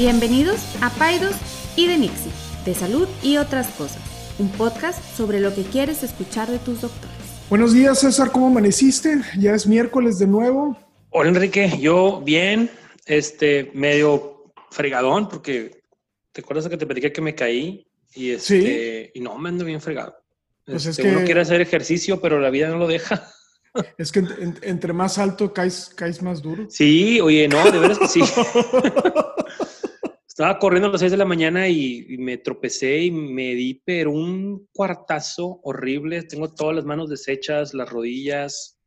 Bienvenidos a Paidos y de Nixie, de salud y otras cosas, un podcast sobre lo que quieres escuchar de tus doctores. Buenos días, César, ¿cómo amaneciste? Ya es miércoles de nuevo. Hola, Enrique, yo bien, este, medio fregadón, porque te acuerdas que te pedí que me caí y, este, y no, me ando bien fregado. Pues es este, que uno quiere hacer ejercicio, pero la vida no lo deja. Es que entre más alto caes, caes más duro. Sí, oye, no, de veras que sí. Estaba corriendo a las 6 de la mañana y, me tropecé y me di, pero un cuartazo horrible. Tengo todas las manos deshechas, las rodillas.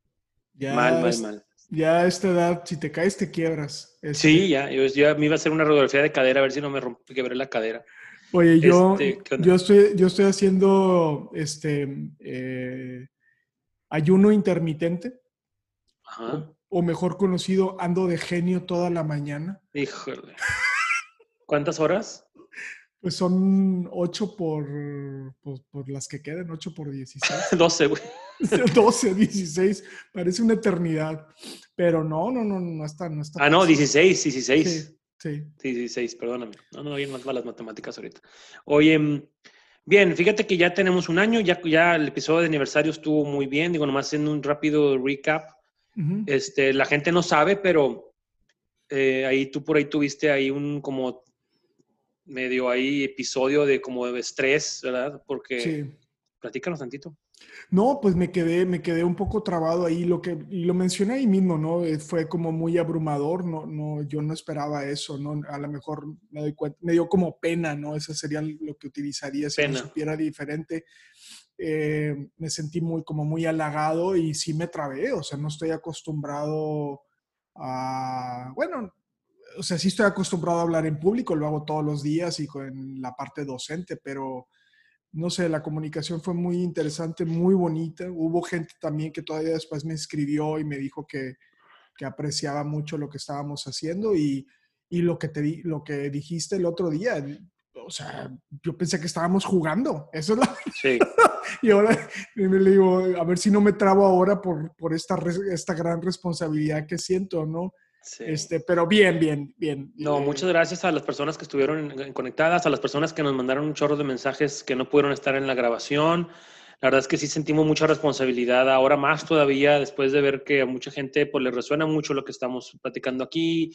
mal, mal, mal. Ya a esta edad, si te caes, te quiebras. Sí, ya. Yo, ya me iba a hacer una radiografía de cadera a ver si no me rompí, quebré la cadera. Oye, yo, este, yo, estoy, yo estoy haciendo este eh, ayuno intermitente. O, mejor conocido, ando de genio toda la mañana. Híjole. ¿Cuántas horas? Pues son 8 por, por, las que quedan, 8 por 16. 12, güey. 12, 16. Parece una eternidad. Pero no, no, no, no está. No está ah, no, 16, 16. Sí. Sí. 16, perdóname. No, no, bien más las matemáticas ahorita. Oye, mm, bien, fíjate que ya tenemos un año, ya, ya el episodio de aniversario estuvo muy bien. Digo, nomás haciendo un rápido recap. este, la gente no sabe, pero eh, ahí tú por ahí tuviste ahí un como medio ahí episodio de como de estrés, ¿verdad? Porque sí. platícanos tantito. No, pues me quedé, me quedé un poco trabado ahí, lo que lo mencioné ahí mismo, ¿no? Eh, fue como muy abrumador, no, no, yo no esperaba eso, ¿no? A lo mejor me doy cuenta, me dio como pena, ¿no? Eso sería lo que utilizaría si me supiera diferente. Eh, me sentí muy, como muy halagado y sí me trabé, o sea, no estoy acostumbrado o sea, sí estoy acostumbrado a hablar en público, lo hago todos los días y con la parte docente, pero no sé, la comunicación fue muy interesante, muy bonita. Hubo gente también que todavía después me escribió y me dijo que, que apreciaba mucho lo que estábamos haciendo y, y lo, que te, lo que dijiste el otro día. O sea, yo pensé que estábamos jugando. Eso es la... Sí. y ahora me le digo, a ver si no me trabo ahora por, por esta, esta gran responsabilidad que siento, ¿no? Este, pero bien, bien, bien. No, eh, muchas gracias a las personas que estuvieron conectadas, a las personas que nos mandaron un chorro de mensajes que no pudieron estar en la grabación. La verdad es que sí sentimos mucha responsabilidad, ahora más todavía, después de ver que a mucha gente pues, le resuena mucho lo que estamos platicando aquí,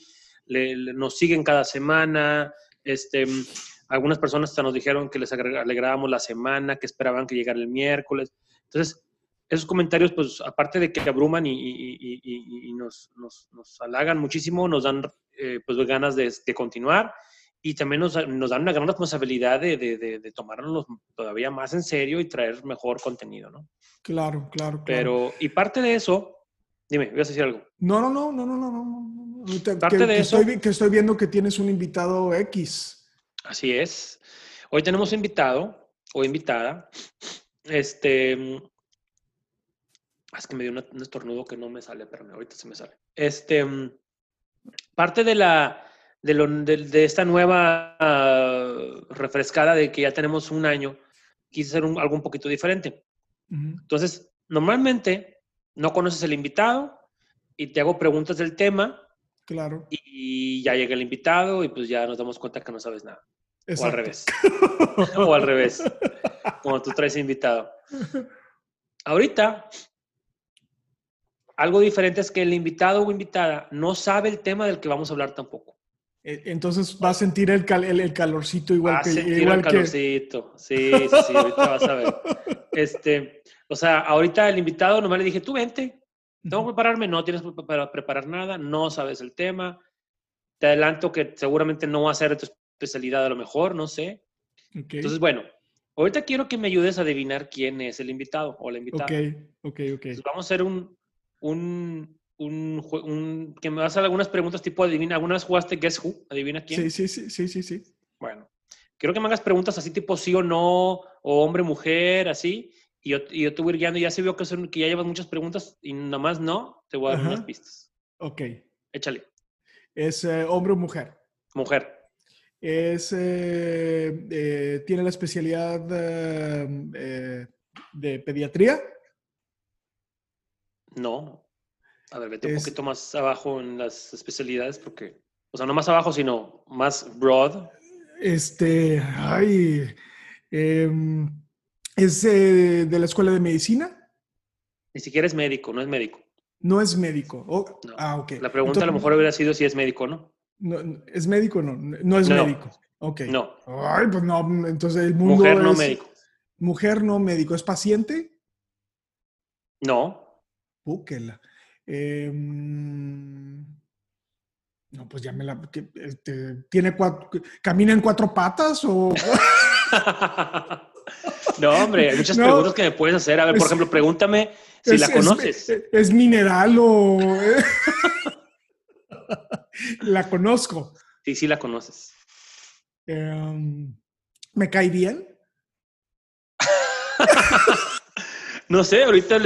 nos siguen cada semana. Este, algunas personas hasta nos dijeron que les alegrábamos la semana, que esperaban que llegara el miércoles. Entonces, esos comentarios, pues aparte de que abruman y, nos, nos, nos, halagan muchísimo, nos dan eh, pues ganas de, continuar y también nos, nos, dan una gran responsabilidad de, de, de, tomarnos todavía más en serio y traer mejor contenido, ¿no? Claro, claro, claro. Pero, y parte de eso, dime, ¿voy a decir algo? No, no, no, no, no, no, no. parte de eso. Estoy, que estoy viendo que tienes un invitado X. Así es. Hoy tenemos invitado o invitada, este, es que me dio un, estornudo que no me sale, pero ahorita se me sale. Este, mm, parte de la, de, lo, de, esta nueva ah, refrescada de que ya tenemos un año, quise hacer algo un poquito diferente. Entonces, normalmente no conoces el invitado y te hago preguntas del tema. Claro. Y ya llega el invitado y pues ya nos damos cuenta que no sabes nada. O al revés. o al revés. Como tú traes invitado. Ahorita algo diferente es que el invitado o invitada no sabe el tema del que vamos a hablar tampoco. E, entonces va a sentir el, el, calorcito igual va que... a sentir el calorcito, sí, sí, sí, ahorita vas a ver. Este, o sea, ahorita el invitado nomás le dije, tú vente, tengo que prepararme, no tienes que preparar nada, no sabes el tema, te adelanto que seguramente no va a ser de tu especialidad a lo mejor, no sé. Entonces, bueno, ahorita quiero que me ayudes a adivinar quién es el invitado o la invitada. Ok, ok, ok. vamos a hacer un, un, un, un, que me vas a hacer algunas preguntas tipo adivina, algunas jugaste Guess Who, adivina quién. Sí, sí, sí, sí, sí, Bueno, quiero que me hagas preguntas así tipo sí o no, o hombre, mujer, así, y yo, y yo te voy guiando y ya se vio que, son, que ya llevas muchas preguntas y nada más no, te voy a dar unas pistas. Ok. Échale. ¿Es eh, hombre o mujer? Mujer. Es, eh, eh, ¿Tiene la especialidad de pediatría? No. A ver, vete un poquito más abajo en las especialidades porque... O sea, no más abajo, sino más broad. Este, ay, em, ¿es eh, de la escuela de medicina? Ni siquiera es médico, no es médico. No es médico. Oh, No. Ah, ok. La pregunta a lo mejor hubiera sido si es médico o no. No, no, ¿Es médico o no? No es No. médico. Ok. No. Ay, pues no, entonces el mundo Mujer no es- médico. Mujer no médico. ¿Es paciente? No. Púquela. Em, no, pues ya me la... que, este, ¿Tiene cuatro... ¿Camina en cuatro patas o...? no, hombre, hay muchas No. preguntas que me puedes hacer. A ver, por ejemplo, pregúntame si es- la es- conoces. Es, es mineral o... la conozco. Sí, sí la conoces. Em, ¿Me cae bien? No sé, ahorita,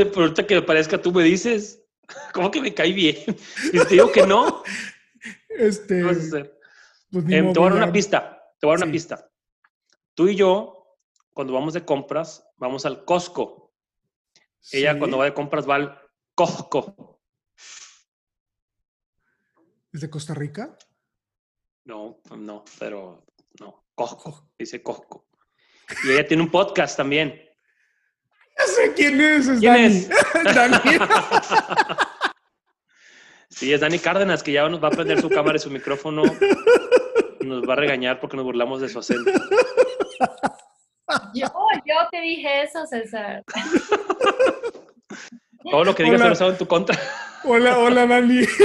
que me parezca tú me dices, ¿cómo que me cae bien? Y te digo que no, Este, ¿qué vas a hacer? pues Em, te voy a dar una pista, te voy a dar una pista. Tú y yo, cuando vamos de compras, vamos al Costco. Ella cuando va de compras va al Costco. ¿Es de Costa Rica? No, no, pero no, Costco, dice Costco. Y ella tiene un podcast también. Ya sé quién es. es ¿Quién Dani. es? Dani. Sí, es Dani Cárdenas, que ya nos va a prender su cámara y su micrófono. Y nos va a regañar porque nos burlamos de su acento. Yo, yo te dije eso, César. Todo lo que digas Hola. se lo usado en tu contra. Hola, hola, Dani.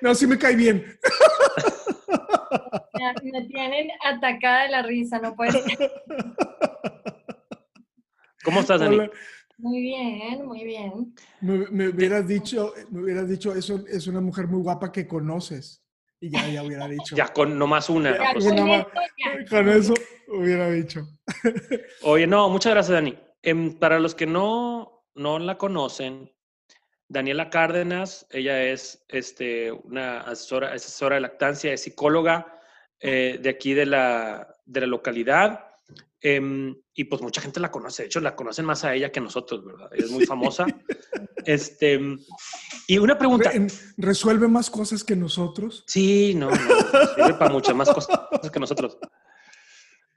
No, sí me cae bien. Me tienen atacada de la risa, no puede ser. ¿Cómo estás, Dani? Hola. Muy bien, muy bien. Me, me hubieras dicho, me hubieras dicho, eso es una mujer muy guapa que conoces. Y ya, ya hubiera dicho. Ya con nomás una. Ya, pues. con ya. Con eso hubiera dicho. Oye, no, muchas gracias, Dani. Em, para los que no, no la conocen, Daniela Cárdenas, ella es este, una asesora, asesora de lactancia, es psicóloga eh, de aquí de la, de la localidad. Em, y pues mucha gente la conoce, de hecho la conocen más a ella que a nosotros, ¿verdad? Ella es muy famosa. este, y una pregunta. Re- Resuelve más cosas que nosotros. Sí, no, no, sirve para muchas más cosas que nosotros.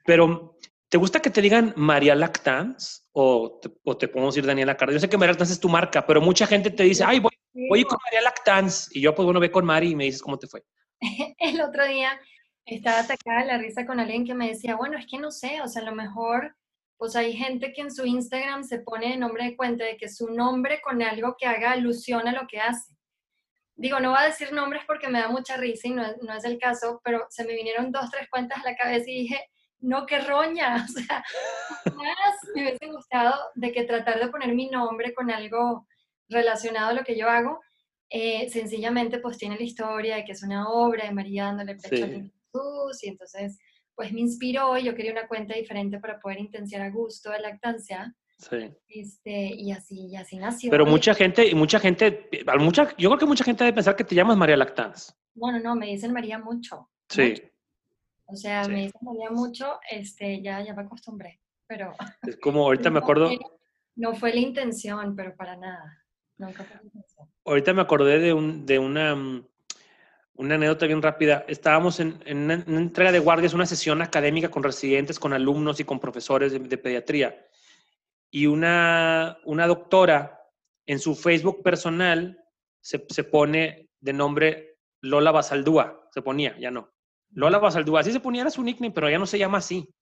Pero, ¿te gusta que te digan María Lactans o te, o te podemos decir Daniela Cárdenas? Yo sé que María Lactans es tu marca, pero mucha gente te dice, ay, voy, voy con María Lactans. Y yo, pues bueno, ve con Mari y me dices cómo te fue. El otro día estaba atacada la risa con alguien que me decía, bueno, es que no sé, o sea, a lo mejor, pues hay gente que en su Instagram se pone de nombre de cuenta de que su nombre con algo que haga alusión a lo que hace. Digo, no voy a decir nombres porque me da mucha risa y no es, no es el caso, pero se me vinieron dos, tres cuentas a la cabeza y dije, no, qué roña, o sea, más me hubiese gustado de que tratar de poner mi nombre con algo relacionado a lo que yo hago, eh, sencillamente pues tiene la historia de que es una obra de María dándole pecho Sí. Y entonces pues me inspiró y yo quería una cuenta diferente para poder intensiar a gusto de lactancia Sí. este, y así y así nació. Pero mucha gente, y mucha gente, mucha, yo creo que mucha gente debe pensar que te llamas María Lactans. Bueno, no, me dicen María mucho. Sí. mucho. O sea, Sí. me dicen María mucho, este, ya, ya me acostumbré, pero Es como ahorita me acuerdo, no fue la intención, pero para nada. Nunca fue la intención. ahorita me acordé de, un, de una, mm, una anécdota bien rápida. Estábamos en, en una, entrega de guardias, una sesión académica con residentes, con alumnos y con profesores de, de pediatría. Y una, una doctora en su Facebook personal se, se pone de nombre Lola Basaldúa. Se ponía, ya no. Lola Basaldúa. Así se ponía, era su nickname, pero ya no se llama así.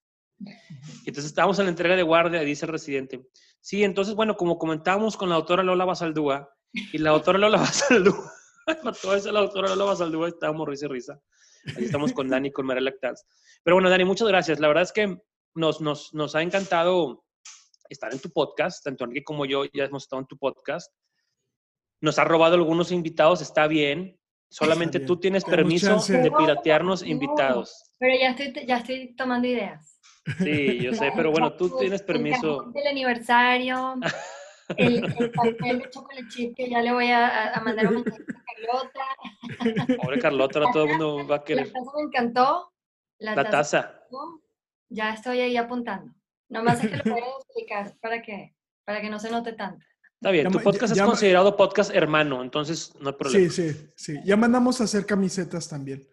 Entonces estábamos en la entrega de guardia dice el residente, sí, entonces, bueno, como comentábamos con la doctora Lola Basaldúa, y la doctora Lola Basaldúa, todo eso la doctora Lola Basaldúa, estábamos risa y risa. Ahí estamos con Dani, con María Lactans. Pero bueno, Dani, muchas gracias. La verdad es que nos, nos, nos ha encantado estar en tu podcast, tanto Enrique como yo ya hemos estado en tu podcast. Nos ha robado algunos invitados, está bien. Solamente bien. tú tienes permiso chance. de piratearnos No. invitados. Pero ya estoy, ya estoy tomando ideas. Sí, yo sé, pero bueno, tú tienes El permiso. del aniversario, el, el pastel de chocolate chip que ya le voy a, mandar un mensaje a Carlota. Pobre Carlota, ahora todo el mundo va a La querer. taza me encantó. La, La taza. Ya estoy ahí apuntando. Nomás es que lo voy a explicar para que, para que no se note tanto. Está bien, tu podcast es llama- considerado podcast hermano, entonces no hay problema. Sí, sí, sí. Ya mandamos a hacer camisetas también.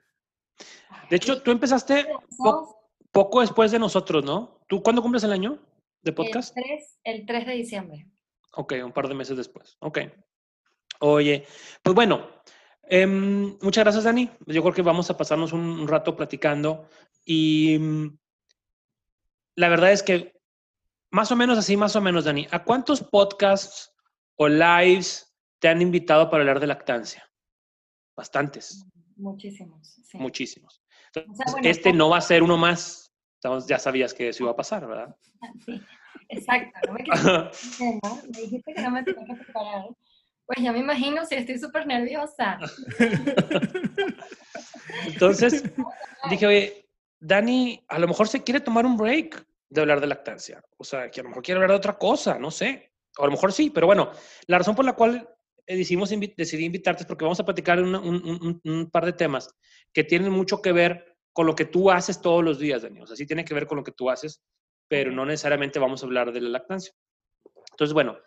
De hecho, tú empezaste poco después de nosotros, ¿no? ¿Tú cuándo cumples el año de podcast? El 3, el 3 de diciembre. Ok, un par de meses después. Ok. Oye, pues bueno, em, muchas gracias, Dani. Yo creo que vamos a pasarnos un, rato platicando y mm, la verdad es que más o menos así, más o menos, Dani, ¿a cuántos podcasts o lives te han invitado para hablar de lactancia? Bastantes. Muchísimos. Muchísimos. este no va a ser uno más. ya sabías que eso iba a pasar, ¿verdad? Sí, exacto. No me, me dijiste que no me tenía que preparar. Pues ya me imagino si estoy súper nerviosa. Entonces, dije, oye, Dani, a lo mejor se quiere tomar un break de hablar de lactancia. O sea, que a lo mejor quiere hablar de otra cosa, no sé. O a lo mejor sí, pero bueno, la razón por la cual decidimos decidí invitarte es porque vamos a platicar un, un, par de temas que tienen mucho que ver con lo que tú haces todos los días, Dani. O sea, sí tiene que ver con lo que tú haces, pero no necesariamente vamos a hablar de la lactancia. Entonces, bueno,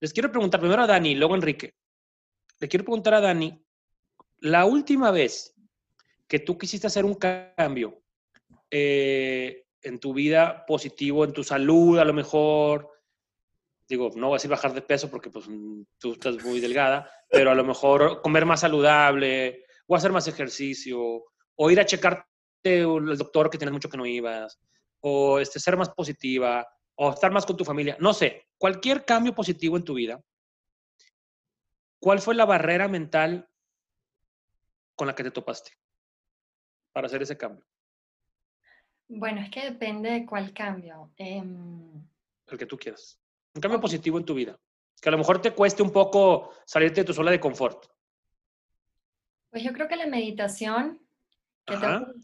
les quiero preguntar primero a Dani, luego a Enrique. Le quiero preguntar a Dani, la última vez que tú quisiste hacer un cambio eh, en tu vida positivo, en tu salud, a lo mejor, digo, no voy a decir bajar de peso porque pues tú estás muy delgada, pero a lo mejor comer más saludable, o hacer más ejercicio, o ir a checarte el doctor que tienes mucho que no ibas, o este, ser más positiva, o estar más con tu familia, no sé, cualquier cambio positivo en tu vida, ¿cuál fue la barrera mental con la que te topaste para hacer ese cambio? Bueno, es que depende de cuál cambio. Em, el que tú quieras. Un cambio positivo en tu vida. Que a lo mejor te cueste un poco salirte de tu zona de confort. Pues yo creo que la meditación, que tengo que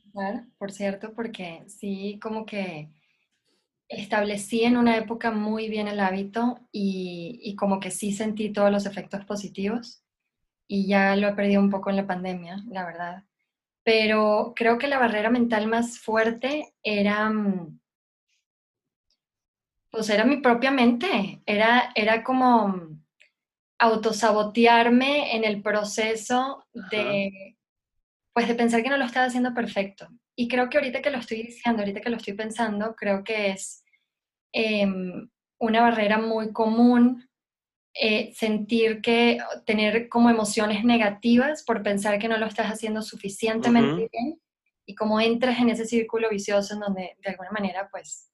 por cierto, porque sí, como que establecí en una época muy bien el hábito y, como que sí sentí todos los efectos positivos y ya lo he perdido un poco en la pandemia, la verdad. Pero creo que la barrera mental más fuerte era, mm, pues era mi propia mente, era, era como autosabotearme en el proceso de, pues de pensar que no lo estaba haciendo perfecto. Y creo que ahorita que lo estoy diciendo, ahorita que lo estoy pensando, creo que es em, una barrera muy común eh, sentir que tener como emociones negativas por pensar que no lo estás haciendo suficientemente bien y como entras en ese círculo vicioso en donde de alguna manera pues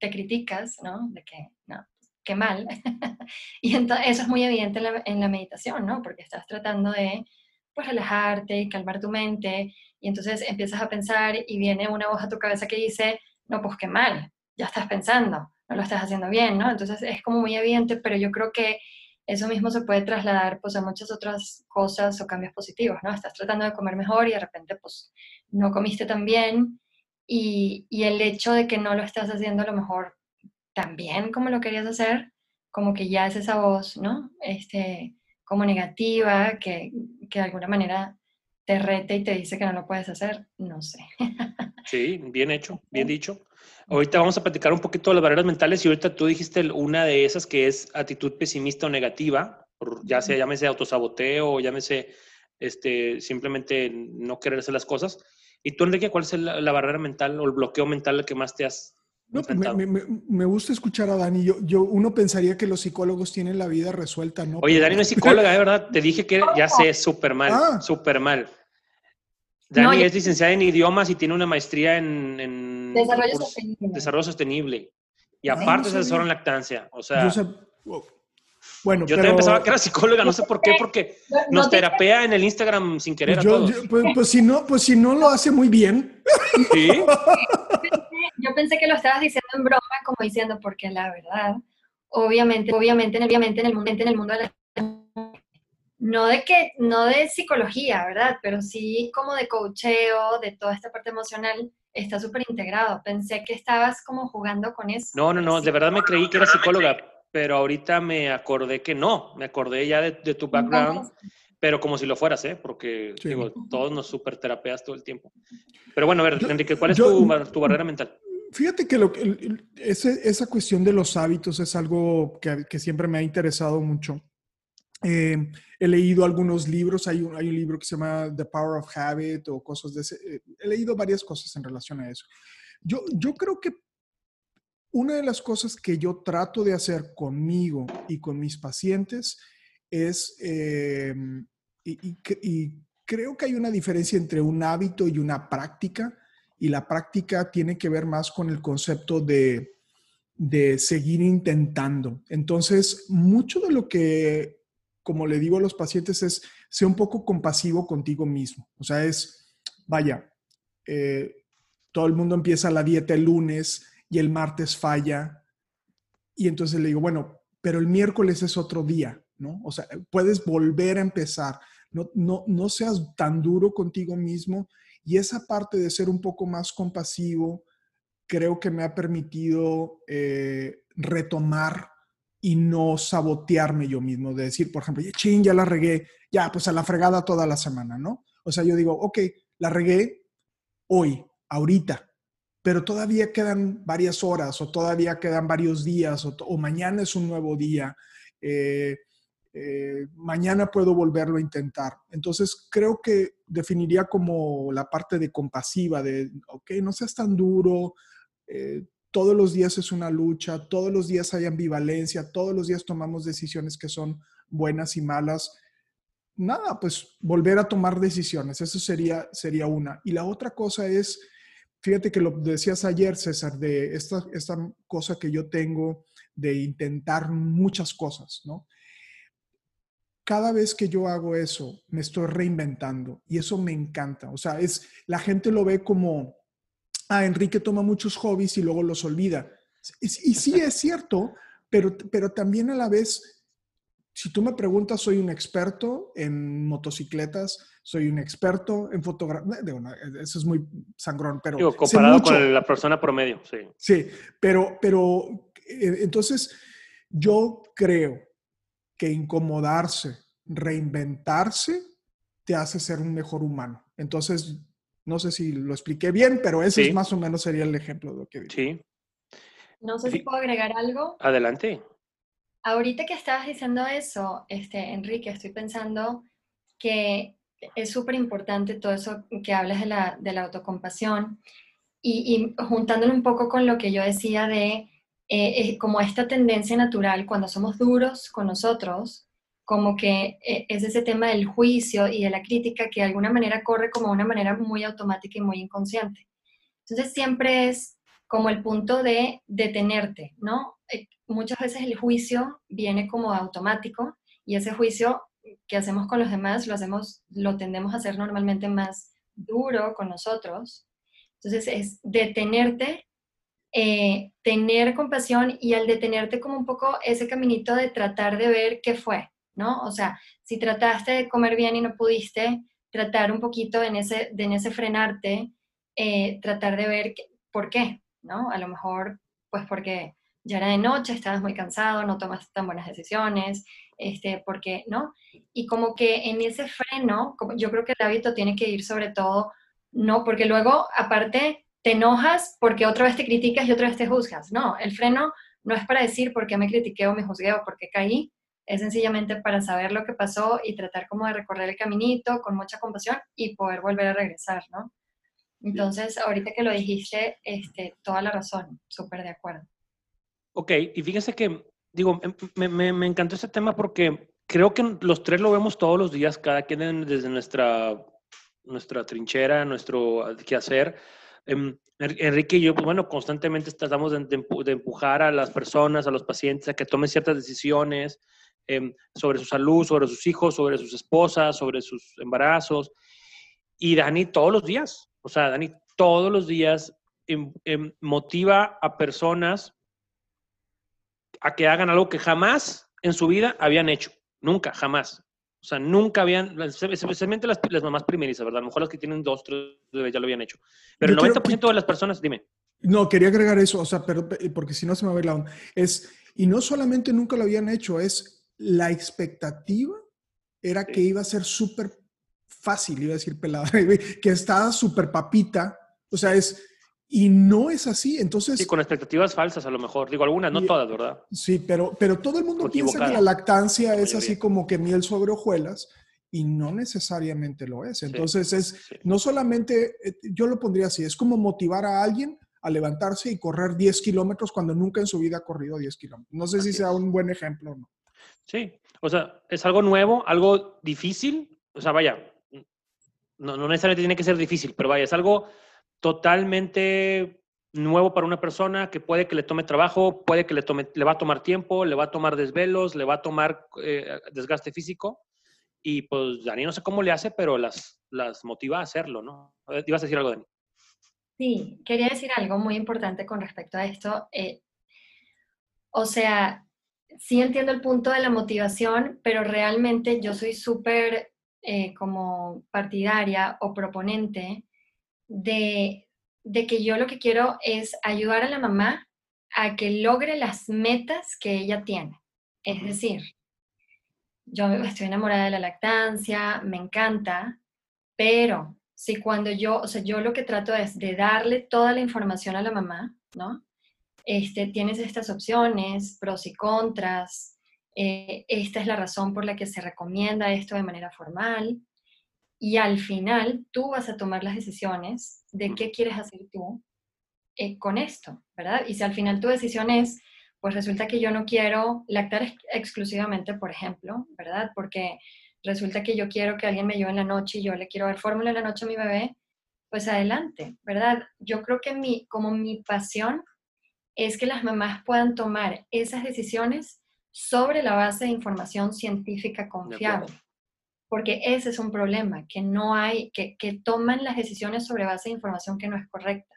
te criticas, ¿no? De que, no, qué mal. y entonces eso es muy evidente en la, en la meditación, ¿no? Porque estás tratando de pues relajarte y calmar tu mente y entonces empiezas a pensar y viene una voz a tu cabeza que dice, no, pues qué mal, ya estás pensando, no lo estás haciendo bien, ¿no? Entonces es como muy evidente, pero yo creo que eso mismo se puede trasladar pues a muchas otras cosas o cambios positivos, ¿no? Estás tratando de comer mejor y de repente pues no comiste tan bien y, y el hecho de que no lo estás haciendo a lo mejor tan bien como lo querías hacer, como que ya es esa voz, ¿no? Este, como negativa, que, que de alguna manera te rete y te dice que no lo puedes hacer, no sé. Sí, bien hecho, bien dicho. Ahorita vamos a platicar un poquito de las barreras mentales y ahorita tú dijiste una de esas que es actitud pesimista o negativa, ya sea llámese autosaboteo o llámese este, simplemente no querer hacer las cosas. ¿Y tú, Enrique, cuál es la, barrera mental o el bloqueo mental que más te has no, pues me, me, me, gusta escuchar a Dani. Yo, yo, uno pensaría que los psicólogos tienen la vida resuelta, ¿no? Oye, Dani no es psicóloga, de verdad. Te dije que ya sé, súper mal, ah. súper mal. Dani es licenciada en idiomas y tiene una maestría en, desarrollo, sostenible. desarrollo, sostenible. Y aparte es asesor en lactancia. O sea, bueno, yo también pensaba que era psicóloga, no sé por qué, porque nos terapea en el Instagram sin querer a todos. Pues, pues, si no, pues si no lo hace muy bien. Sí. yo pensé que lo estabas diciendo en broma, como diciendo, porque la verdad, obviamente, obviamente, obviamente en el mundo, en el mundo de la no de que, no de psicología, ¿verdad? Pero sí como de coacheo, de toda esta parte emocional, está súper integrado. Pensé que estabas como jugando con eso. No, no, no, de verdad me creí que era psicóloga, pero ahorita me acordé que no, me acordé ya de, tu background, pero como si lo fueras, ¿eh? Porque digo, todos nos super terapeas todo el tiempo. Pero bueno, a ver, Enrique, ¿cuál es tu, tu barrera mental? Fíjate que, esa cuestión de los hábitos es algo que, siempre me ha interesado mucho. Eh, he leído algunos libros, hay un, libro que se llama The Power of Habit o cosas de ese. eh, he leído varias cosas en relación a eso. Yo, creo que una de las cosas que yo trato de hacer conmigo y con mis pacientes es, eh, y creo que hay una diferencia entre un hábito y una práctica, y la práctica tiene que ver más con el concepto de, de seguir intentando. Entonces, mucho de lo que, como le digo a los pacientes, es ser un poco compasivo contigo mismo. O sea, es, vaya, eh, todo el mundo empieza la dieta el lunes y el martes falla. Y entonces le digo, bueno, pero el miércoles es otro día, ¿no? O sea, puedes volver a empezar. No, no, no seas tan duro contigo mismo. Y esa parte de ser un poco más compasivo, creo que me ha permitido eh, retomar y no sabotearme yo mismo, de decir, por ejemplo, ching, ya la regué, ya, pues a la fregada toda la semana, ¿no? O sea, yo digo, ok, la regué hoy, ahorita, pero todavía quedan varias horas o todavía quedan varios días o, mañana es un nuevo día. Eh, eh, mañana puedo volverlo a intentar. Entonces, creo que definiría como la parte de compasiva, de, ok, no seas tan duro, eh, todos los días es una lucha, todos los días hay ambivalencia, todos los días tomamos decisiones que son buenas y malas. Nada, pues volver a tomar decisiones, eso sería, sería una. Y la otra cosa es, fíjate que lo decías ayer, César, de esta, esta cosa que yo tengo de intentar muchas cosas, ¿no? Cada vez que yo hago eso, me estoy reinventando y eso me encanta. O sea, es la gente lo ve como, ah, Enrique toma muchos hobbies y luego los olvida. Y, y sí es cierto, pero, pero también a la vez, si tú me preguntas, soy un experto en motocicletas, soy un experto en fotografía. Eso es muy sangrón, pero. Digo, comparado con la persona promedio, sí. Sí, pero, pero entonces yo creo que incomodarse, reinventarse, te hace ser un mejor humano. Entonces, no sé si lo expliqué bien, pero ese Sí. es más o menos sería el ejemplo de lo que digo. Sí, No sé si puedo agregar algo. adelante. Ahorita que estabas diciendo eso, este, Enrique, estoy pensando que es súper importante todo eso que hablas de la, de la autocompasión y, y juntándolo un poco con lo que yo decía de eh, como esta tendencia natural cuando somos duros con nosotros, como que eh, es ese tema del juicio y de la crítica que de alguna manera corre como una manera muy automática y muy inconsciente. Entonces siempre es como el punto de detenerte, ¿no? Eh, muchas veces el juicio viene como automático y ese juicio que hacemos con los demás lo hacemos, lo tendemos a hacer normalmente más duro con nosotros. Entonces es detenerte, eh, tener compasión y al detenerte como un poco ese caminito de tratar de ver qué fue, ¿no? O sea, si trataste de comer bien y no pudiste, tratar un poquito en ese, de en ese frenarte, eh, tratar de ver qué- por qué, ¿no? A lo mejor, pues porque ya era de noche, estabas muy cansado, no tomas tan buenas decisiones, este, porque, ¿no? Y como que en ese freno, como yo creo que el hábito tiene que ir sobre todo, no, porque luego, aparte, te enojas porque otra vez te criticas y otra vez te juzgas. No, el freno no es para decir por qué me critiqué o me juzgué o por qué caí, es sencillamente para saber lo que pasó y tratar como de recorrer el caminito con mucha compasión y poder volver a regresar, ¿no? Entonces, ahorita que lo dijiste, este, toda la razón, súper de acuerdo. Ok, y fíjense que, digo, me, me, me encantó este tema porque creo que los tres lo vemos todos los días, cada quien en- desde nuestra, nuestra trinchera, nuestro quehacer. Em, En- Enrique y yo, pues bueno, constantemente tratamos de, de empu- de empujar a las personas, a los pacientes, a que tomen ciertas decisiones em, sobre su salud, sobre sus hijos, sobre sus esposas, sobre sus embarazos. Y Dani todos los días, o sea, Dani todos los días em, motiva a personas a que hagan algo que jamás en su vida habían hecho. Nunca, jamás. O sea, nunca habían, especialmente las, las mamás primerizas, ¿verdad? A lo mejor las que tienen dos, tres bebés ya lo habían hecho. Pero Yo el creo 90% que- de las personas, dime. No, quería agregar eso, o sea, pero eh, porque si no se me va a ir la onda. Es, y no solamente nunca lo habían hecho, es la expectativa era Sí. que iba a ser súper fácil, iba a decir pelada, que estaba súper papita, o sea, es, Y no es así. Entonces. Sí, con expectativas falsas a lo mejor. Digo algunas, no todas, ¿verdad? Sí, pero, pero todo el mundo piensa que la lactancia es así como que miel sobre hojuelas y no necesariamente lo es. Entonces es no solamente, eh, yo lo pondría así, es como motivar a alguien a levantarse y correr 10 kilómetros cuando nunca en su vida ha corrido 10 kilómetros. No sé si sea un buen ejemplo o no. Sí, o sea, es algo nuevo, algo difícil. O sea, vaya, no, no necesariamente tiene que ser difícil, pero vaya, es algo totalmente nuevo para una persona que puede que le tome trabajo, puede que le, tome, le va a tomar tiempo, le va a tomar desvelos, le va a tomar eh, desgaste físico. Y pues Dani no sé cómo le hace, pero las, las motiva a hacerlo, ¿no? ¿Ibas a decir algo, Dani? Sí, quería decir algo muy importante con respecto a esto. Eh, o sea, sí entiendo el punto de la motivación, pero realmente yo soy súper eh, como partidaria o proponente de, que yo lo que quiero es ayudar a la mamá a que logre las metas que ella tiene. Es decir, yo estoy enamorada de la lactancia, me encanta, pero si cuando yo, o sea, yo lo que trato es de darle toda la información a la mamá, ¿no? Este, tienes estas opciones, pros y contras, eh, esta es la razón por la que se recomienda esto de manera formal, y al final tú vas a tomar las decisiones de qué quieres hacer tú eh, con esto, ¿verdad? Y si al final tu decisión es, pues resulta que yo no quiero lactar exclusivamente, por ejemplo, ¿verdad? Porque resulta que yo quiero que alguien me lleve en la noche y yo le quiero dar fórmula en la noche a mi bebé, pues adelante, ¿verdad? Yo creo que mi, como mi pasión es que las mamás puedan tomar esas decisiones sobre la base de información científica confiable porque ese es un problema, que no hay, que, que toman las decisiones sobre base de información que no es correcta,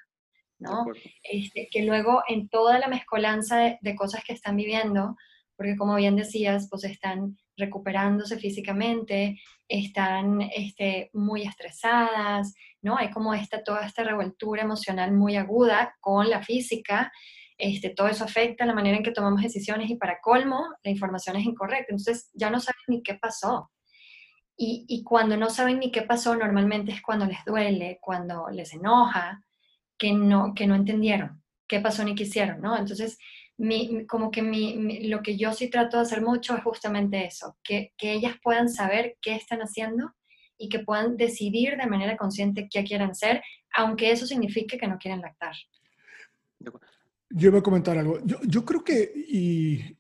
¿no? Este, que luego en toda la mezcolanza de, cosas que están viviendo, porque como bien decías, pues están recuperándose físicamente, están este, muy estresadas, ¿no? Hay como esta, toda esta revoltura emocional muy aguda con la física, este, todo eso afecta la manera en que tomamos decisiones y para colmo, la información es incorrecta, entonces ya no saben ni qué pasó, y, cuando no saben ni qué pasó, normalmente es cuando les duele, cuando les enoja, que no, que no entendieron qué pasó ni qué hicieron, ¿no? Entonces, mi, como que mi, lo que yo sí trato de hacer mucho es justamente eso, que, que, ellas puedan saber qué están haciendo y que puedan decidir de manera consciente qué quieren hacer, aunque eso signifique que no quieren lactar. Yo voy a comentar algo. Yo, yo creo que, y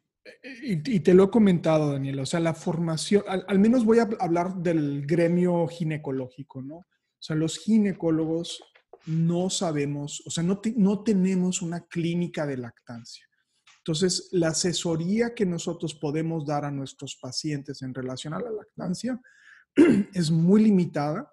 y, te lo he comentado, Daniel, o sea, la formación, al, menos voy a hablar del gremio ginecológico, ¿no? O sea, los ginecólogos no sabemos, o sea, no, no tenemos una clínica de lactancia. Entonces, la asesoría que nosotros podemos dar a nuestros pacientes en relación a la lactancia es muy limitada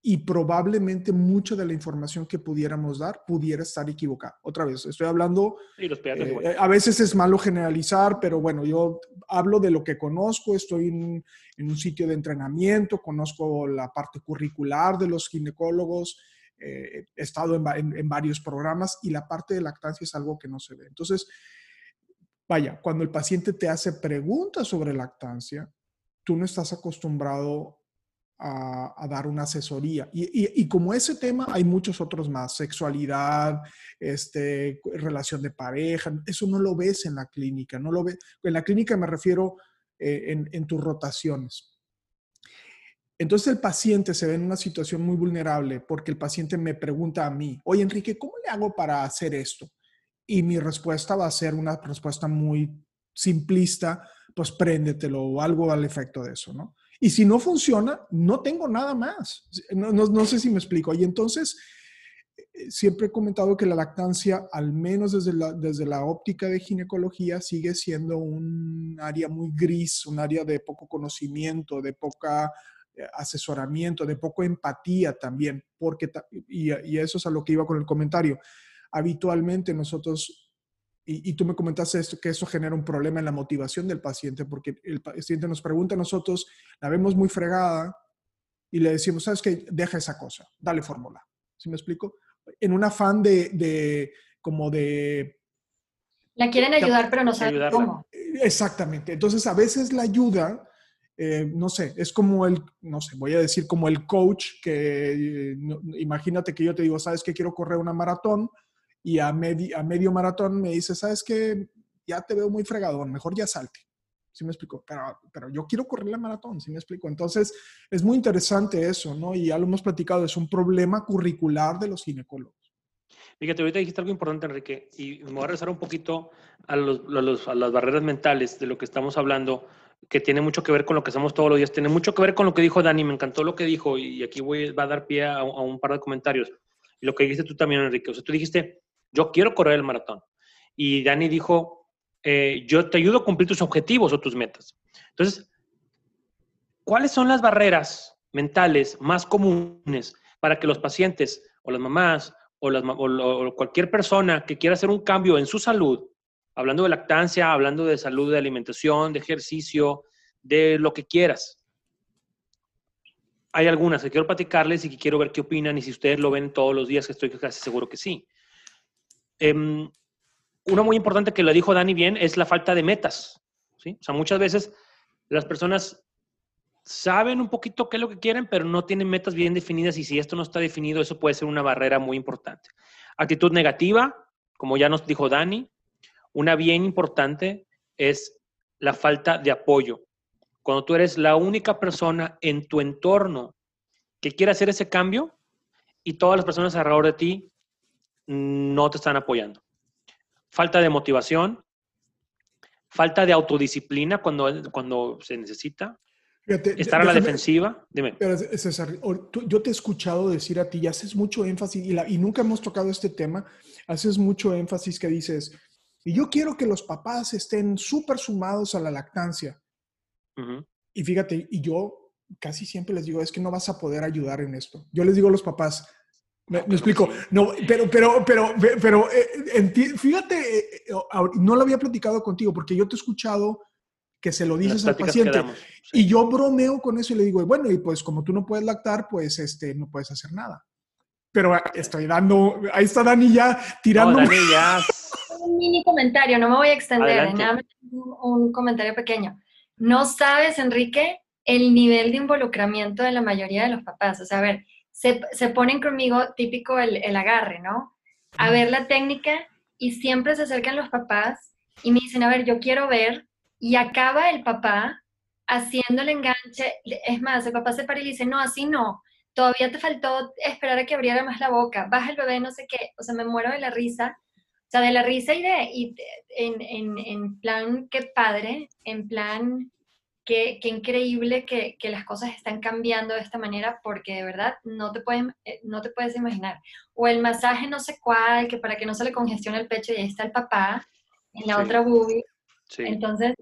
y probablemente mucha de la información que pudiéramos dar pudiera estar equivocada. Otra vez, estoy hablando, eh, a veces es malo generalizar, pero bueno, yo hablo de lo que conozco, estoy en, un sitio de entrenamiento, conozco la parte curricular de los ginecólogos, eh, he estado en, en varios programas y la parte de lactancia es algo que no se ve. Entonces, vaya, cuando el paciente te hace preguntas sobre lactancia, tú no estás acostumbrado a, dar una asesoría. Y, como ese tema, hay muchos otros más, sexualidad, este, relación de pareja, eso no lo ves en la clínica, no lo ves, en la clínica me refiero eh, en, tus rotaciones. Entonces el paciente se ve en una situación muy vulnerable porque el paciente me pregunta a mí, oye Enrique, ¿cómo le hago para hacer esto? Y mi respuesta va a ser una respuesta muy simplista, pues préndetelo o algo al efecto de eso, ¿no? Y si no funciona, no tengo nada más. No, sé si me explico. Y entonces, eh, siempre he comentado que la lactancia, al menos desde la, desde la óptica de ginecología, sigue siendo un área muy gris, un área de poco conocimiento, de poca eh, asesoramiento, de poco empatía también, porque, y, y eso es a lo que iba con el comentario, habitualmente nosotros y, tú me comentaste esto, que eso genera un problema en la motivación del paciente, porque el paciente nos pregunta a nosotros, la vemos muy fregada y le decimos, ¿sabes qué? Deja esa cosa, dale fórmula. ¿Sí me explico? En un afán de, de como de... La quieren ayudar, pero no saben cómo. Exactamente. Entonces, a veces la ayuda eh, no sé, es como el, no sé, voy a decir como el coach que, imagínate que yo te digo, sabes que quiero correr una maratón y a, a medio maratón me dice, sabes que ya te veo muy fregadón, mejor ya salte. ¿Sí me explico? Pero, pero yo quiero correr la maratón, ¿sí me explico? Entonces, es muy interesante eso, ¿no? Y ya lo hemos platicado, es un problema curricular de los ginecólogos. Fíjate, ahorita dijiste algo importante, Enrique, y me voy a regresar un poquito a, los, a, las barreras mentales de lo que estamos hablando, que tiene mucho que ver con lo que hacemos todos los días, tiene mucho que ver con lo que dijo Dani, me encantó lo que dijo, y aquí voy, va a dar pie a, un par de comentarios. Y lo que dijiste tú también, Enrique, o sea, tú dijiste, yo quiero correr el maratón. Y Dani dijo, eh, yo te ayudo a cumplir tus objetivos o tus metas. Entonces, ¿cuáles son las barreras mentales más comunes para que los pacientes o las mamás o, cualquier persona que quiera hacer un cambio en su salud, hablando de lactancia, hablando de salud, de alimentación, de ejercicio, de lo que quieras. Hay algunas que quiero platicarles y que quiero ver qué opinan y si ustedes lo ven todos los días, que estoy casi seguro que sí. Em, una muy importante que lo dijo Dani bien es la falta de metas. O sea, muchas veces las personas saben un poquito qué es lo que quieren, pero no tienen metas bien definidas y si esto no está definido, eso puede ser una barrera muy importante. Actitud negativa, como ya nos dijo Dani, una bien importante es la falta de apoyo. Cuando tú eres la única persona en tu entorno que quiere hacer ese cambio y todas las personas alrededor de ti no te están apoyando. Falta de motivación, falta de autodisciplina cuando, cuando se necesita, Estar a la defensiva, dime. César, yo te he escuchado decir a ti, y haces mucho énfasis, y, nunca hemos tocado este tema, haces mucho énfasis que dices, y yo quiero que los papás estén súper sumados a la lactancia. Y fíjate, y yo casi siempre les digo, es que no vas a poder ayudar en esto. Yo les digo a los papás, me, explico, no, pero, pero, pero, pero, eh, fíjate, eh, no lo había platicado contigo porque yo te he escuchado que se lo dices al paciente. Y yo bromeo con eso y le digo, bueno, y pues como tú no puedes lactar, pues este, no puedes hacer nada. Pero estoy dando, ahí está Dani ya tirando. Un mini comentario, no me voy a extender, nada un comentario pequeño. No sabes, Enrique, el nivel de involucramiento de la mayoría de los papás. O sea, a ver, se, se ponen conmigo típico el, el agarre, ¿no? A ver la técnica y siempre se acercan los papás y me dicen, a ver, yo quiero ver y acaba el papá haciendo el enganche. Es más, el papá se para y dice, no, así no. Todavía te faltó esperar a que abriera más la boca. Baja el bebé, no sé qué. O sea, me muero de la risa. O sea, de la risa y de, y en, en, en, plan, qué padre, en plan, qué, qué increíble que, que, las cosas están cambiando de esta manera, porque de verdad no te, pueden, eh, no te puedes imaginar. O el masaje no sé cuál, que para que no se le congestione el pecho y ahí está el papá en la otra boobie. Entonces,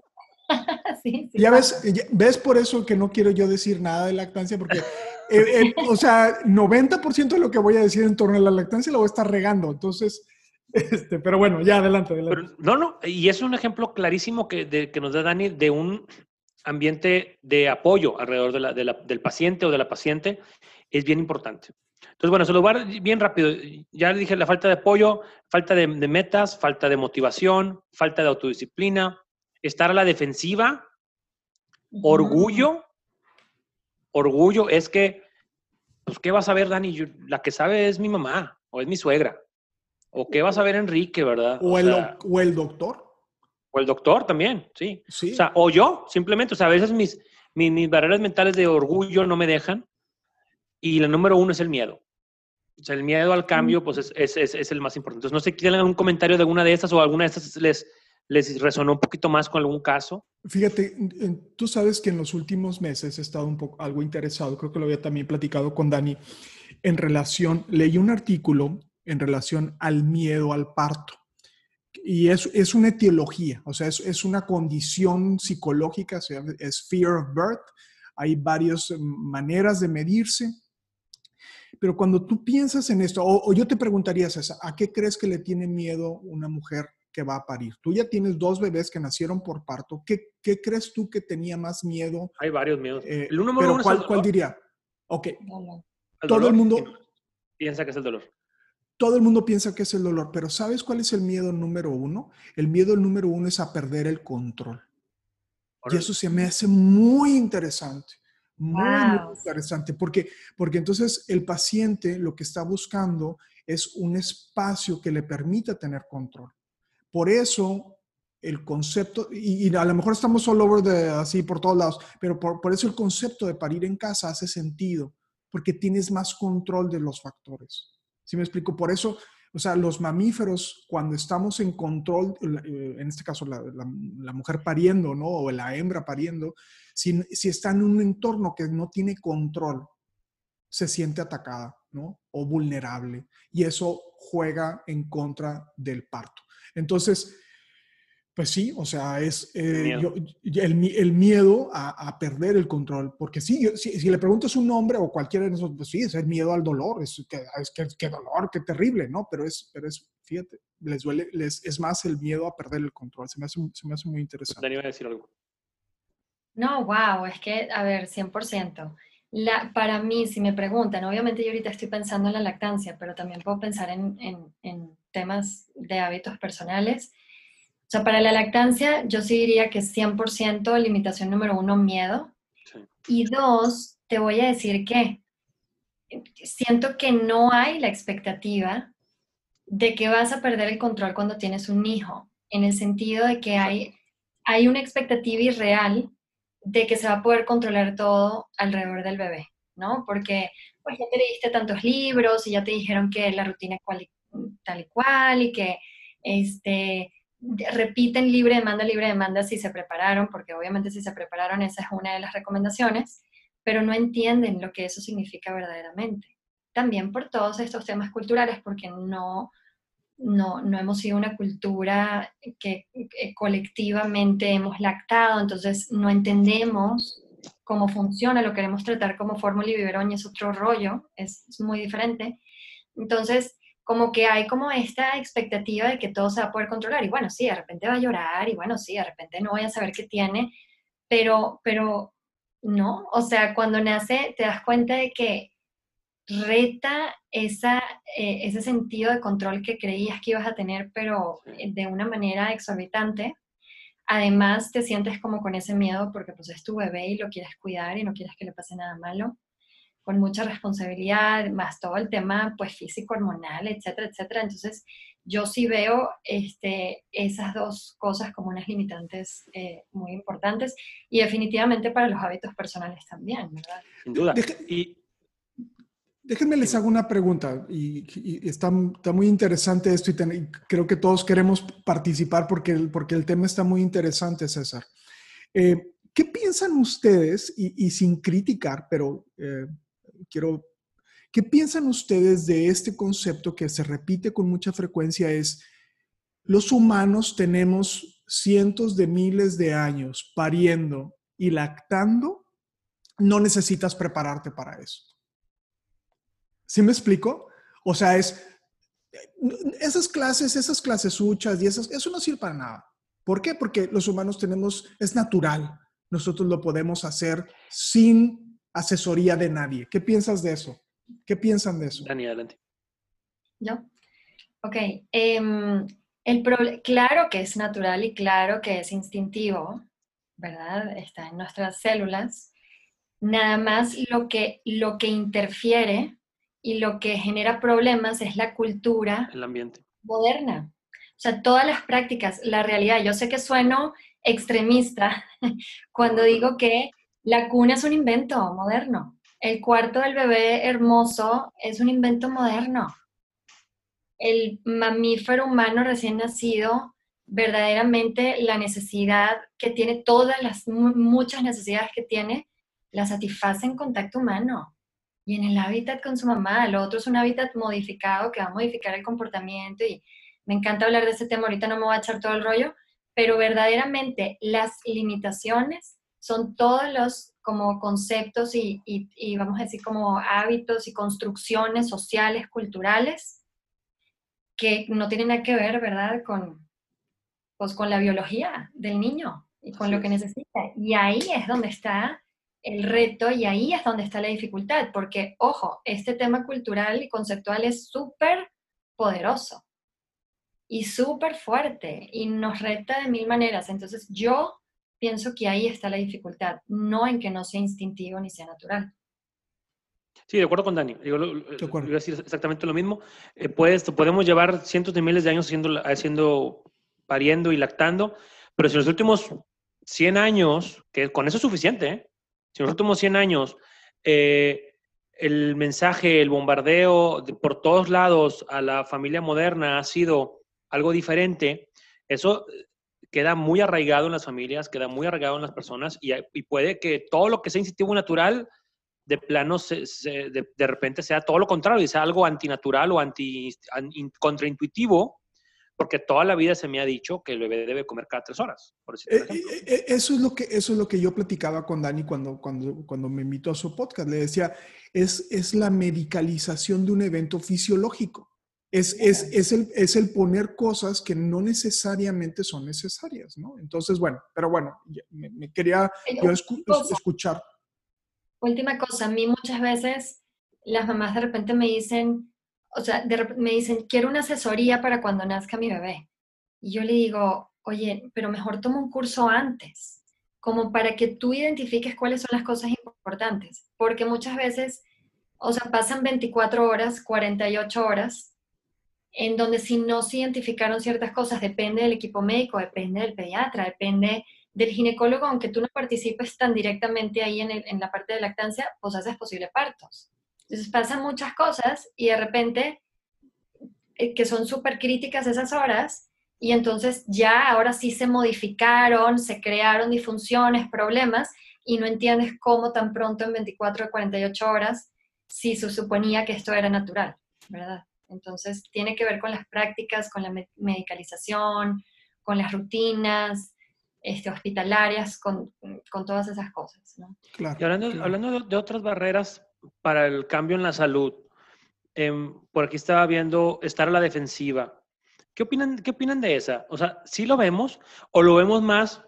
ya ves, ves por eso que no quiero yo decir nada de lactancia, porque, eh, eh, o sea, 90% de lo que voy a decir en torno a la lactancia lo voy a estar regando. Entonces, este, pero bueno, ya adelante, adelante. no, no, y es un ejemplo clarísimo que, que nos da Dani de un ambiente de apoyo alrededor de la, del paciente o de la paciente, es bien importante. Entonces, bueno, se lo voy a dar bien rápido. Ya le dije la falta de apoyo, falta de metas, falta de motivación, falta de autodisciplina, estar a la defensiva, orgullo, orgullo es que, pues, ¿qué vas a ver, Dani? la que sabe es mi mamá o es mi suegra. ¿O qué vas a ver, Enrique, verdad? O, el, o el doctor. O el doctor también, sí. sí. O sea, o yo, simplemente, o sea, a veces mis, mis, barreras mentales de orgullo no me dejan. Y la número uno es el miedo. O sea, el miedo al cambio, pues es, es, es, es el más importante. Entonces, no sé, ¿quieren algún comentario de alguna de estas o alguna de estas les, les resonó un poquito más con algún caso? Fíjate, tú sabes que en los últimos meses he estado un poco algo interesado, creo que lo había también platicado con Dani, en relación, leí un artículo en relación al miedo al parto. Y es, es una etiología, o sea, es, es una condición psicológica, es fear of birth. Hay varias maneras de medirse. Pero cuando tú piensas en esto, o, o yo te preguntaría, César, ¿a qué crees que le tiene miedo una mujer que va a parir. Tú ya tienes dos bebés que nacieron por parto. ¿Qué, qué crees tú que tenía más miedo? Hay varios miedos. Eh, el uno pero ¿cuál, ¿cuál diría? Ok. todo el mundo piensa que es el dolor. Todo el mundo piensa que es el dolor, pero ¿sabes cuál es el miedo número uno? El miedo número uno es a perder el control. Y eso se me hace muy interesante. Muy, muy interesante, porque, porque entonces el paciente lo que está buscando es un espacio que le permita tener control. Por eso el concepto, y, a lo mejor estamos all over de, así por todos lados, pero por, por, eso el concepto de parir en casa hace sentido, porque tienes más control de los factores. ¿Sí me explico? Por eso, o sea, los mamíferos, cuando estamos en control, eh, en este caso la, la, mujer pariendo, ¿no? O la hembra pariendo, si, si está en un entorno que no tiene control, se siente atacada, ¿no? O vulnerable. Y eso juega en contra del parto. Entonces, pues sí, o sea, es eh, el, miedo a, perder el control. Porque sí, si, le preguntas un nombre o cualquiera de esos, pues sí, es el miedo al dolor, es que, es que, dolor, qué terrible, ¿no? Pero es, pero es, fíjate, les duele, les, es más el miedo a perder el control. Se me hace, se me hace muy interesante. Dani iba a decir algo. No, wow, es que, a ver, 100%. La, para mí, si me preguntan, obviamente yo ahorita estoy pensando en la lactancia, pero también puedo pensar en, en, en temas de hábitos personales o sea, para la lactancia yo sí diría que 100% limitación número uno, miedo. Y dos, te voy a decir que siento que no hay la expectativa de que vas a perder el control cuando tienes un hijo, en el sentido de que hay, hay una expectativa irreal de que se va a poder controlar todo alrededor del bebé, ¿no? Porque pues ya te leíste tantos libros y ya te dijeron que la rutina es tal y cual y que este, repiten libre demanda, libre demanda si se prepararon, porque obviamente si se prepararon esa es una de las recomendaciones, pero no entienden lo que eso significa verdaderamente. También por todos estos temas culturales, porque no, no, no hemos sido una cultura que, colectivamente hemos lactado, entonces no entendemos cómo funciona, lo queremos tratar como fórmula y biberón y es otro rollo, es, es muy diferente. Entonces, como que hay como esta expectativa de que todo se va a poder controlar. Y bueno, sí, de repente va a llorar y bueno, sí, de repente no voy a saber qué tiene, pero, pero no, o sea, cuando nace te das cuenta de que reta esa, eh, ese sentido de control que creías que ibas a tener, pero de una manera exorbitante. Además, te sientes como con ese miedo porque pues es tu bebé y lo quieres cuidar y no quieres que le pase nada malo con mucha responsabilidad, más todo el tema pues físico, hormonal, etcétera, etcétera. Entonces, yo sí veo este, esas dos cosas como unas limitantes eh, muy importantes y definitivamente para los hábitos personales también, ¿verdad? Sin duda. y... Déjenme les hago una pregunta y, está, está, muy interesante esto y, creo que todos queremos participar porque el, porque el tema está muy interesante, César. Eh, ¿Qué piensan ustedes, y, sin criticar, pero eh, quiero, ¿qué piensan ustedes de este concepto que se repite con mucha frecuencia? Es, los humanos tenemos cientos de miles de años pariendo y lactando, no necesitas prepararte para eso. ¿Sí me explico? O sea, es, esas clases, esas clases huchas y esas, eso no sirve para nada. ¿Por qué? Porque los humanos tenemos, es natural. Nosotros lo podemos hacer sin asesoría de nadie. ¿Qué piensas de eso? ¿Qué piensan de eso? Dani, adelante. ¿Yo? Ok. Em, el claro que es natural y claro que es instintivo, ¿verdad? Está en nuestras células. Nada más lo que, lo que interfiere y lo que genera problemas es la cultura el ambiente. moderna. O sea, todas las prácticas, la realidad. Yo sé que sueno extremista cuando digo que la cuna es un invento moderno. El cuarto del bebé hermoso es un invento moderno. El mamífero humano recién nacido, verdaderamente la necesidad que tiene, todas las muchas necesidades que tiene, la satisface en contacto humano y en el hábitat con su mamá. Lo otro es un hábitat modificado que va a modificar el comportamiento y me encanta hablar de ese tema, ahorita no me voy a echar todo el rollo, pero verdaderamente las limitaciones son todos los como conceptos y, vamos a decir como hábitos y construcciones sociales, culturales, que no tienen nada que ver, ¿verdad?, con, pues, con la biología del niño y con lo que necesita. Y ahí es donde está el reto y ahí es donde está la dificultad, porque, ojo, este tema cultural y conceptual es súper poderoso y súper fuerte y nos reta de mil maneras. Entonces yo pienso que ahí está la dificultad, no en que no sea instintivo ni sea natural. Sí, de acuerdo con Dani. Yo, voy a decir exactamente lo mismo. Eh, pues, podemos llevar cientos de miles de años haciendo, haciendo, pariendo y lactando, pero si en los últimos 100 años, que con eso es suficiente, ¿eh? si en los últimos 100 años eh, el mensaje, el bombardeo por todos lados a la familia moderna ha sido algo diferente, eso queda muy arraigado en las familias, queda muy arraigado en las personas y, y puede que todo lo que sea instintivo natural de plano se, de, repente sea todo lo contrario y sea algo antinatural o anti, contraintuitivo, porque toda la vida se me ha dicho que el bebé debe comer cada tres horas. Eh, eh, eh, eso, es lo que, eso es lo que yo platicaba con Dani cuando, cuando, cuando me invitó a su podcast. Le decía, es, es la medicalización de un evento fisiológico. Es, es, es, el, es el poner cosas que no necesariamente son necesarias, ¿no? Entonces, bueno, pero bueno, me, quería yo escuchar última cosa, a mí muchas veces las mamás de repente me dicen, o sea, me dicen, quiero una asesoría para cuando nazca mi bebé. Y yo le digo, oye, pero mejor toma un curso antes, como para que tú identifiques cuáles son las cosas importantes, porque muchas veces, o sea, pasan 24 horas, 48 horas, en donde si no se identificaron ciertas cosas, depende del equipo médico, depende del pediatra, depende del ginecólogo, aunque tú no participes tan directamente ahí en, la parte de lactancia, pues haces posible partos. Entonces pasan muchas cosas y de repente, eh, que son súper críticas esas horas, y entonces ya ahora sí se modificaron, se crearon disfunciones, problemas, y no entiendes cómo tan pronto en 24 o 48 horas, si se suponía que esto era natural, ¿verdad? Entonces tiene que ver con las prácticas, con la medicalización, con las rutinas, este, hospitalarias, con, con, todas esas cosas. ¿no? Claro, y hablando, hablando de, otras barreras para el cambio en la salud, em, por aquí estaba viendo estar a la defensiva. ¿Qué opinan, ¿Qué opinan de esa? O sea, ¿sí lo vemos o lo vemos más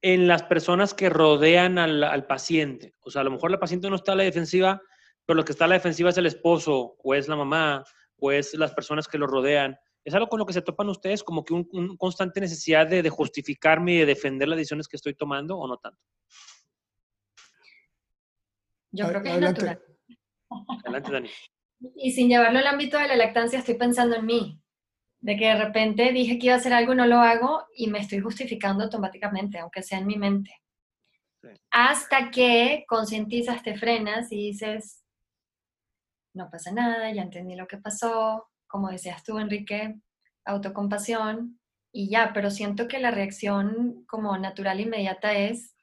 en las personas que rodean al, al, paciente? O sea, a lo mejor la paciente no está a la defensiva, pero lo que está a la defensiva es el esposo, o es la mamá, o es las personas que lo rodean. ¿Es algo con lo que se topan ustedes como que un, constante necesidad de, justificarme y de defender las decisiones que estoy tomando o no tanto? Yo creo que es natural. Adelante, Dani. Y sin llevarlo al ámbito de la lactancia, estoy pensando en mí. De que de repente dije que iba a hacer algo y no lo hago y me estoy justificando automáticamente, aunque sea en mi mente. Hasta que concientizas, te frenas y dices, no pasa nada, ya entendí lo que pasó, como decías tú, Enrique, autocompasión y ya, pero siento que la reacción como natural inmediata es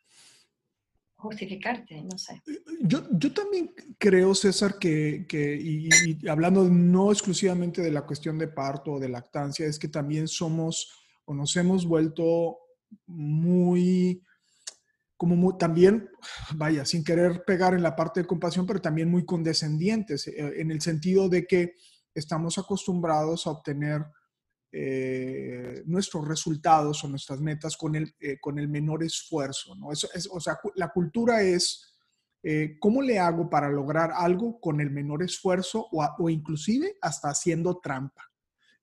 justificarte, no sé. Yo, yo también creo, César, que, que y, hablando no exclusivamente de la cuestión de parto o de lactancia, es que también somos o nos hemos vuelto muy, como también, vaya, sin querer pegar en la parte de compasión, pero también muy condescendientes, eh, en el sentido de que estamos acostumbrados a obtener eh, nuestros resultados o nuestras metas con el, eh, con el menor esfuerzo. ¿no? Eso es, o sea, la cultura es cómo le hago para lograr algo con el menor esfuerzo o, o inclusive hasta haciendo trampa.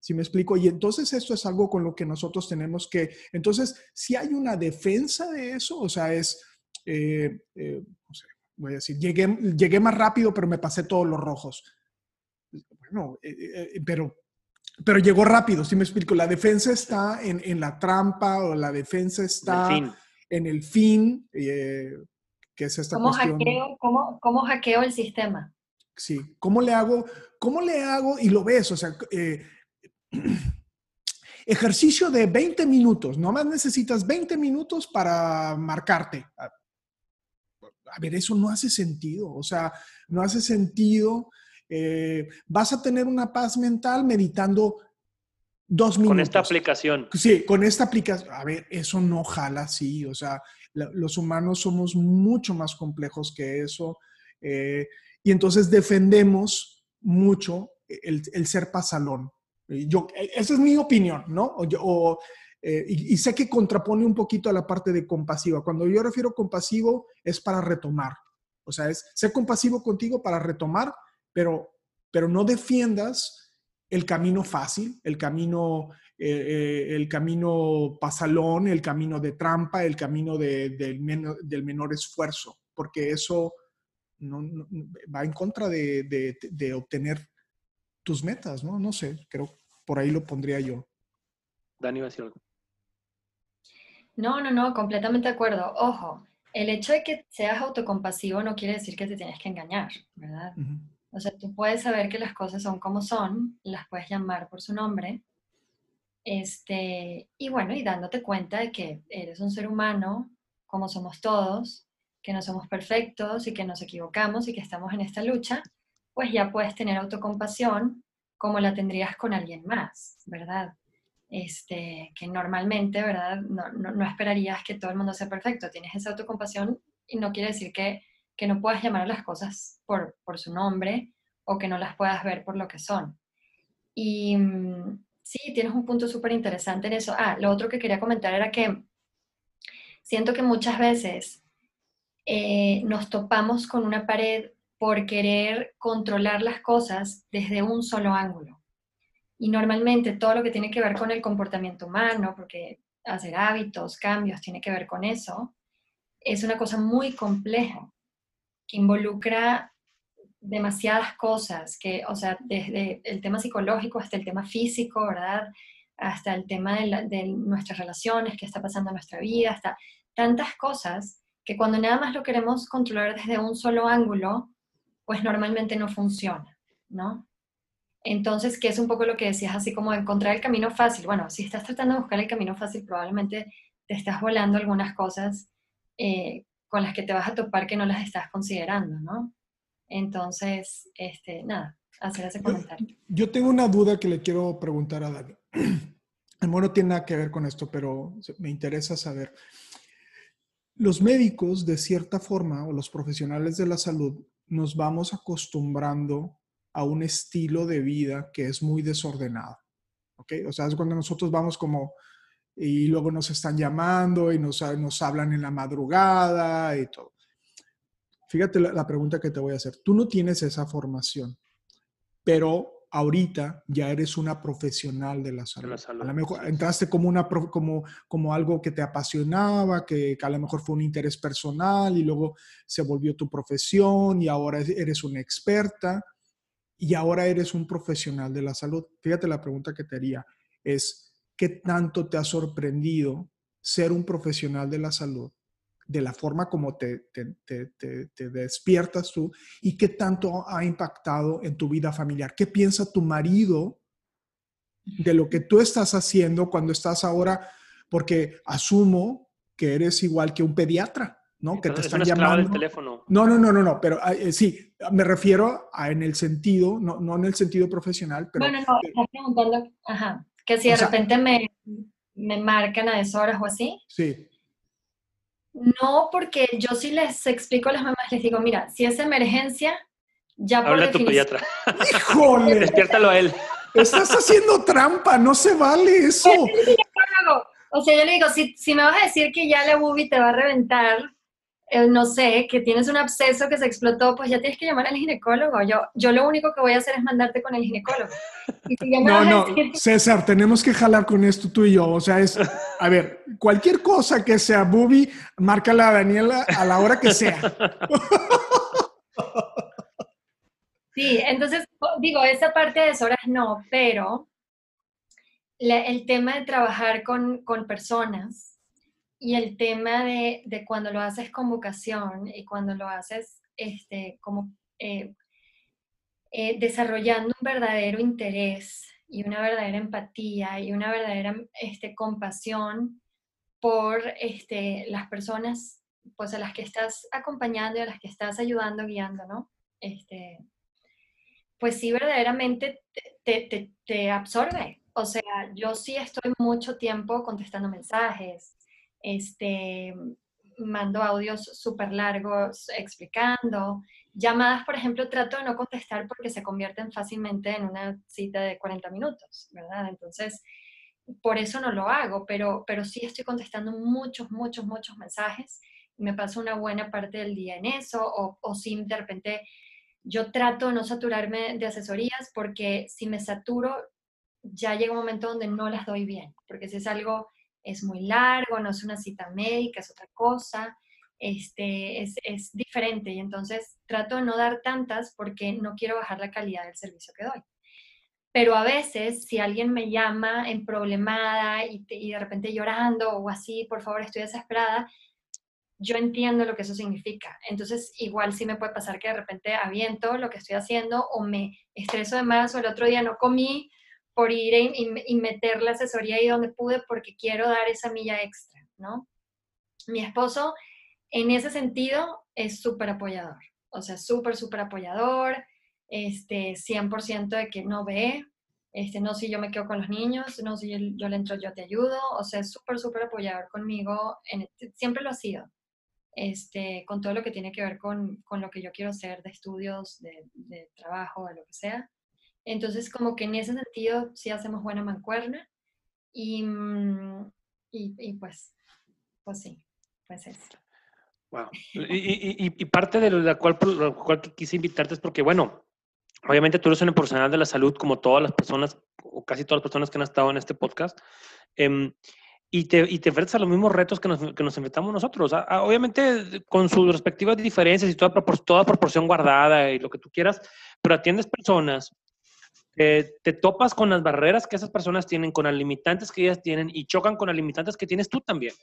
¿Sí me explico? Y entonces esto es algo con lo que nosotros tenemos que, entonces, si hay una defensa de eso, o sea, es, no sé, voy a decir, llegué, llegué más rápido, pero me pasé todos los rojos no, eh, eh, eh, pero, pero llegó rápido, si me explico. La defensa está en, la trampa o la defensa está en el fin, que es esta ¿Cómo Hackeo, cómo, hackeo el sistema? Sí, ¿cómo le hago? ¿Cómo le hago? Y lo ves, o sea, ejercicio de 20 minutos, nomás necesitas 20 minutos para marcarte. A ver, eso no hace sentido, o sea, no hace sentido eh, vas a tener una paz mental meditando dos minutos. Con esta aplicación. Sí, con esta aplicación. A ver, eso no jala así. O sea, los humanos somos mucho más complejos que eso. Eh, y entonces defendemos mucho el, ser pasalón. Yo, esa es mi opinión, ¿no? Eh, y, sé que contrapone un poquito a la parte de compasiva. Cuando yo refiero compasivo es para retomar. O sea, es ser compasivo contigo para retomar pero, pero no defiendas el camino fácil, el camino, eh, eh, el camino pasalón, el camino de trampa, el camino del, menor esfuerzo, porque eso va en contra de, de, obtener tus metas, ¿no? No sé, creo por ahí lo pondría yo. Dani va a decir algo. No, no, no, completamente de acuerdo. Ojo, el hecho de que seas autocompasivo no quiere decir que te tienes que engañar, ¿verdad? O sea, tú puedes saber que las cosas son como son, las puedes llamar por su nombre, este, y bueno, y dándote cuenta de que eres un ser humano, como somos todos, que no somos perfectos y que nos equivocamos y que estamos en esta lucha, pues ya puedes tener autocompasión como la tendrías con alguien más, ¿verdad? Este, que normalmente, ¿verdad? No, esperarías que todo el mundo sea perfecto. Tienes esa autocompasión y no quiere decir que, que no puedas llamar a las cosas por, por, su nombre o que no las puedas ver por lo que son. Y mm, sí, tienes un punto súper interesante en eso. Ah, lo otro que quería comentar era que siento que muchas veces eh, nos topamos con una pared por querer controlar las cosas desde un solo ángulo. Y normalmente todo lo que tiene que ver con el comportamiento humano, porque hacer hábitos, cambios, tiene que ver con eso, es una cosa muy compleja, que involucra demasiadas cosas, que, o sea, desde el tema psicológico hasta el tema físico, ¿verdad? Hasta el tema de, de nuestras relaciones, qué está pasando en nuestra vida, hasta tantas cosas que cuando nada más lo queremos controlar desde un solo ángulo, pues normalmente no funciona, ¿no? Entonces, ¿qué es un poco lo que decías, así como encontrar el camino fácil? Bueno, si estás tratando de buscar el camino fácil, probablemente te estás volando algunas cosas eh, con las que te vas a topar que no las estás considerando, ¿no? Entonces, este, nada, hacer ese comentario. Yo, tengo una duda que le quiero preguntar a Dani. El no tiene nada que ver con esto, pero me interesa saber. Los médicos, de cierta forma, o los profesionales de la salud, nos vamos acostumbrando a un estilo de vida que es muy desordenado. ¿Ok? O sea, es cuando nosotros vamos como y luego nos están llamando y nos, nos hablan en la madrugada y todo. Fíjate la, la pregunta que te voy a hacer. Tú no tienes esa formación, pero ahorita ya eres una profesional de la salud. a lo mejor entraste como, una, como, como algo que te apasionaba, que, a lo mejor fue un interés personal y luego se volvió tu profesión y ahora eres una experta y ahora eres un profesional de la salud. Fíjate la pregunta que te haría es, ¿qué tanto te ha sorprendido ser un profesional de la salud de la forma como te, te, despiertas tú y qué tanto ha impactado en tu vida familiar. ¿Qué piensa tu marido de lo que tú estás haciendo cuando estás ahora? Porque asumo que eres igual que un pediatra. ¿no? Que te están llamando. teléfono. No, no, no, no, no, pero eh, sí, me refiero a en el sentido, no, no en el sentido profesional, pero... Bueno, no, estás preguntando, ajá, que si de repente me, me marcan a deshoras o así. Sí. No, porque yo sí les explico a las mamás, les digo, mira, si es emergencia, ya por Habla a tu pediatra. ¡Híjole! Despiértalo a él. Estás haciendo trampa, no se vale eso. O sea, yo le digo, si, si me vas a decir que ya la bubi te va a reventar, eh, no sé, que tienes un absceso que se explotó, pues ya tienes que llamar al ginecólogo. Yo, yo lo único que voy a hacer es mandarte con el ginecólogo. no, no, César, tenemos que jalar con esto tú y yo. O sea, es, a ver, cualquier cosa que sea bubi, márcala a Daniela a la hora que sea. Sí, entonces, digo, esa parte de horas no, pero el tema de trabajar con, con personas, y el tema de, de, cuando lo haces con vocación y cuando lo haces este, como eh, eh, desarrollando un verdadero interés y una verdadera empatía y una verdadera este, compasión por este, las personas pues, a las que estás acompañando y a las que estás ayudando, guiando, ¿no? Este, pues sí, verdaderamente te, te, te absorbe. O sea, yo sí estoy mucho tiempo contestando mensajes, este, mando audios súper largos explicando. Llamadas, por ejemplo, trato de no contestar porque se convierten fácilmente en una cita de 40 minutos, ¿verdad? Entonces, por eso no lo hago, pero, pero sí estoy contestando muchos, muchos, muchos mensajes. Me paso una buena parte del día en eso, o, o si de repente yo trato de no saturarme de asesorías porque si me saturo, ya llega un momento donde no las doy bien, porque si es algo, es muy largo, no es una cita médica, es otra cosa, este, es, es diferente y entonces trato de no dar tantas porque no quiero bajar la calidad del servicio que doy. Pero a veces, si alguien me llama en problemada y, y de repente llorando o así, por favor, estoy desesperada, yo entiendo lo que eso significa. Entonces, igual sí me puede pasar que de repente aviento lo que estoy haciendo o me estreso de más o el otro día no comí por ir y, meter la asesoría ahí donde pude porque quiero dar esa milla extra, ¿no? Mi esposo, en ese sentido, es súper apoyador. O sea, súper, súper apoyador. Este, 100% de que no ve. Este, no, si yo me quedo con los niños, no, si yo, le entro, yo te ayudo. O sea, es súper, súper apoyador conmigo. En, siempre lo ha sido este, con todo lo que tiene que ver con, con lo que yo quiero hacer de estudios, de, de, trabajo, de lo que sea. Entonces, como que en ese sentido sí hacemos buena mancuerna y, mm, y, y pues, pues sí, pues eso. Wow. Y, y, parte de la cual, la cual quise invitarte es porque, bueno, obviamente tú eres un profesional de la salud como todas las personas, o casi todas las personas que han estado en este podcast. Eh, y te, y te enfrentas a los mismos retos que nos, que nos enfrentamos nosotros. obviamente con sus respectivas diferencias y toda, toda proporción guardada y lo que tú quieras, pero atiendes personas, te topas con las barreras que esas personas tienen, con las limitantes que ellas tienen y chocan con las limitantes que tienes tú también.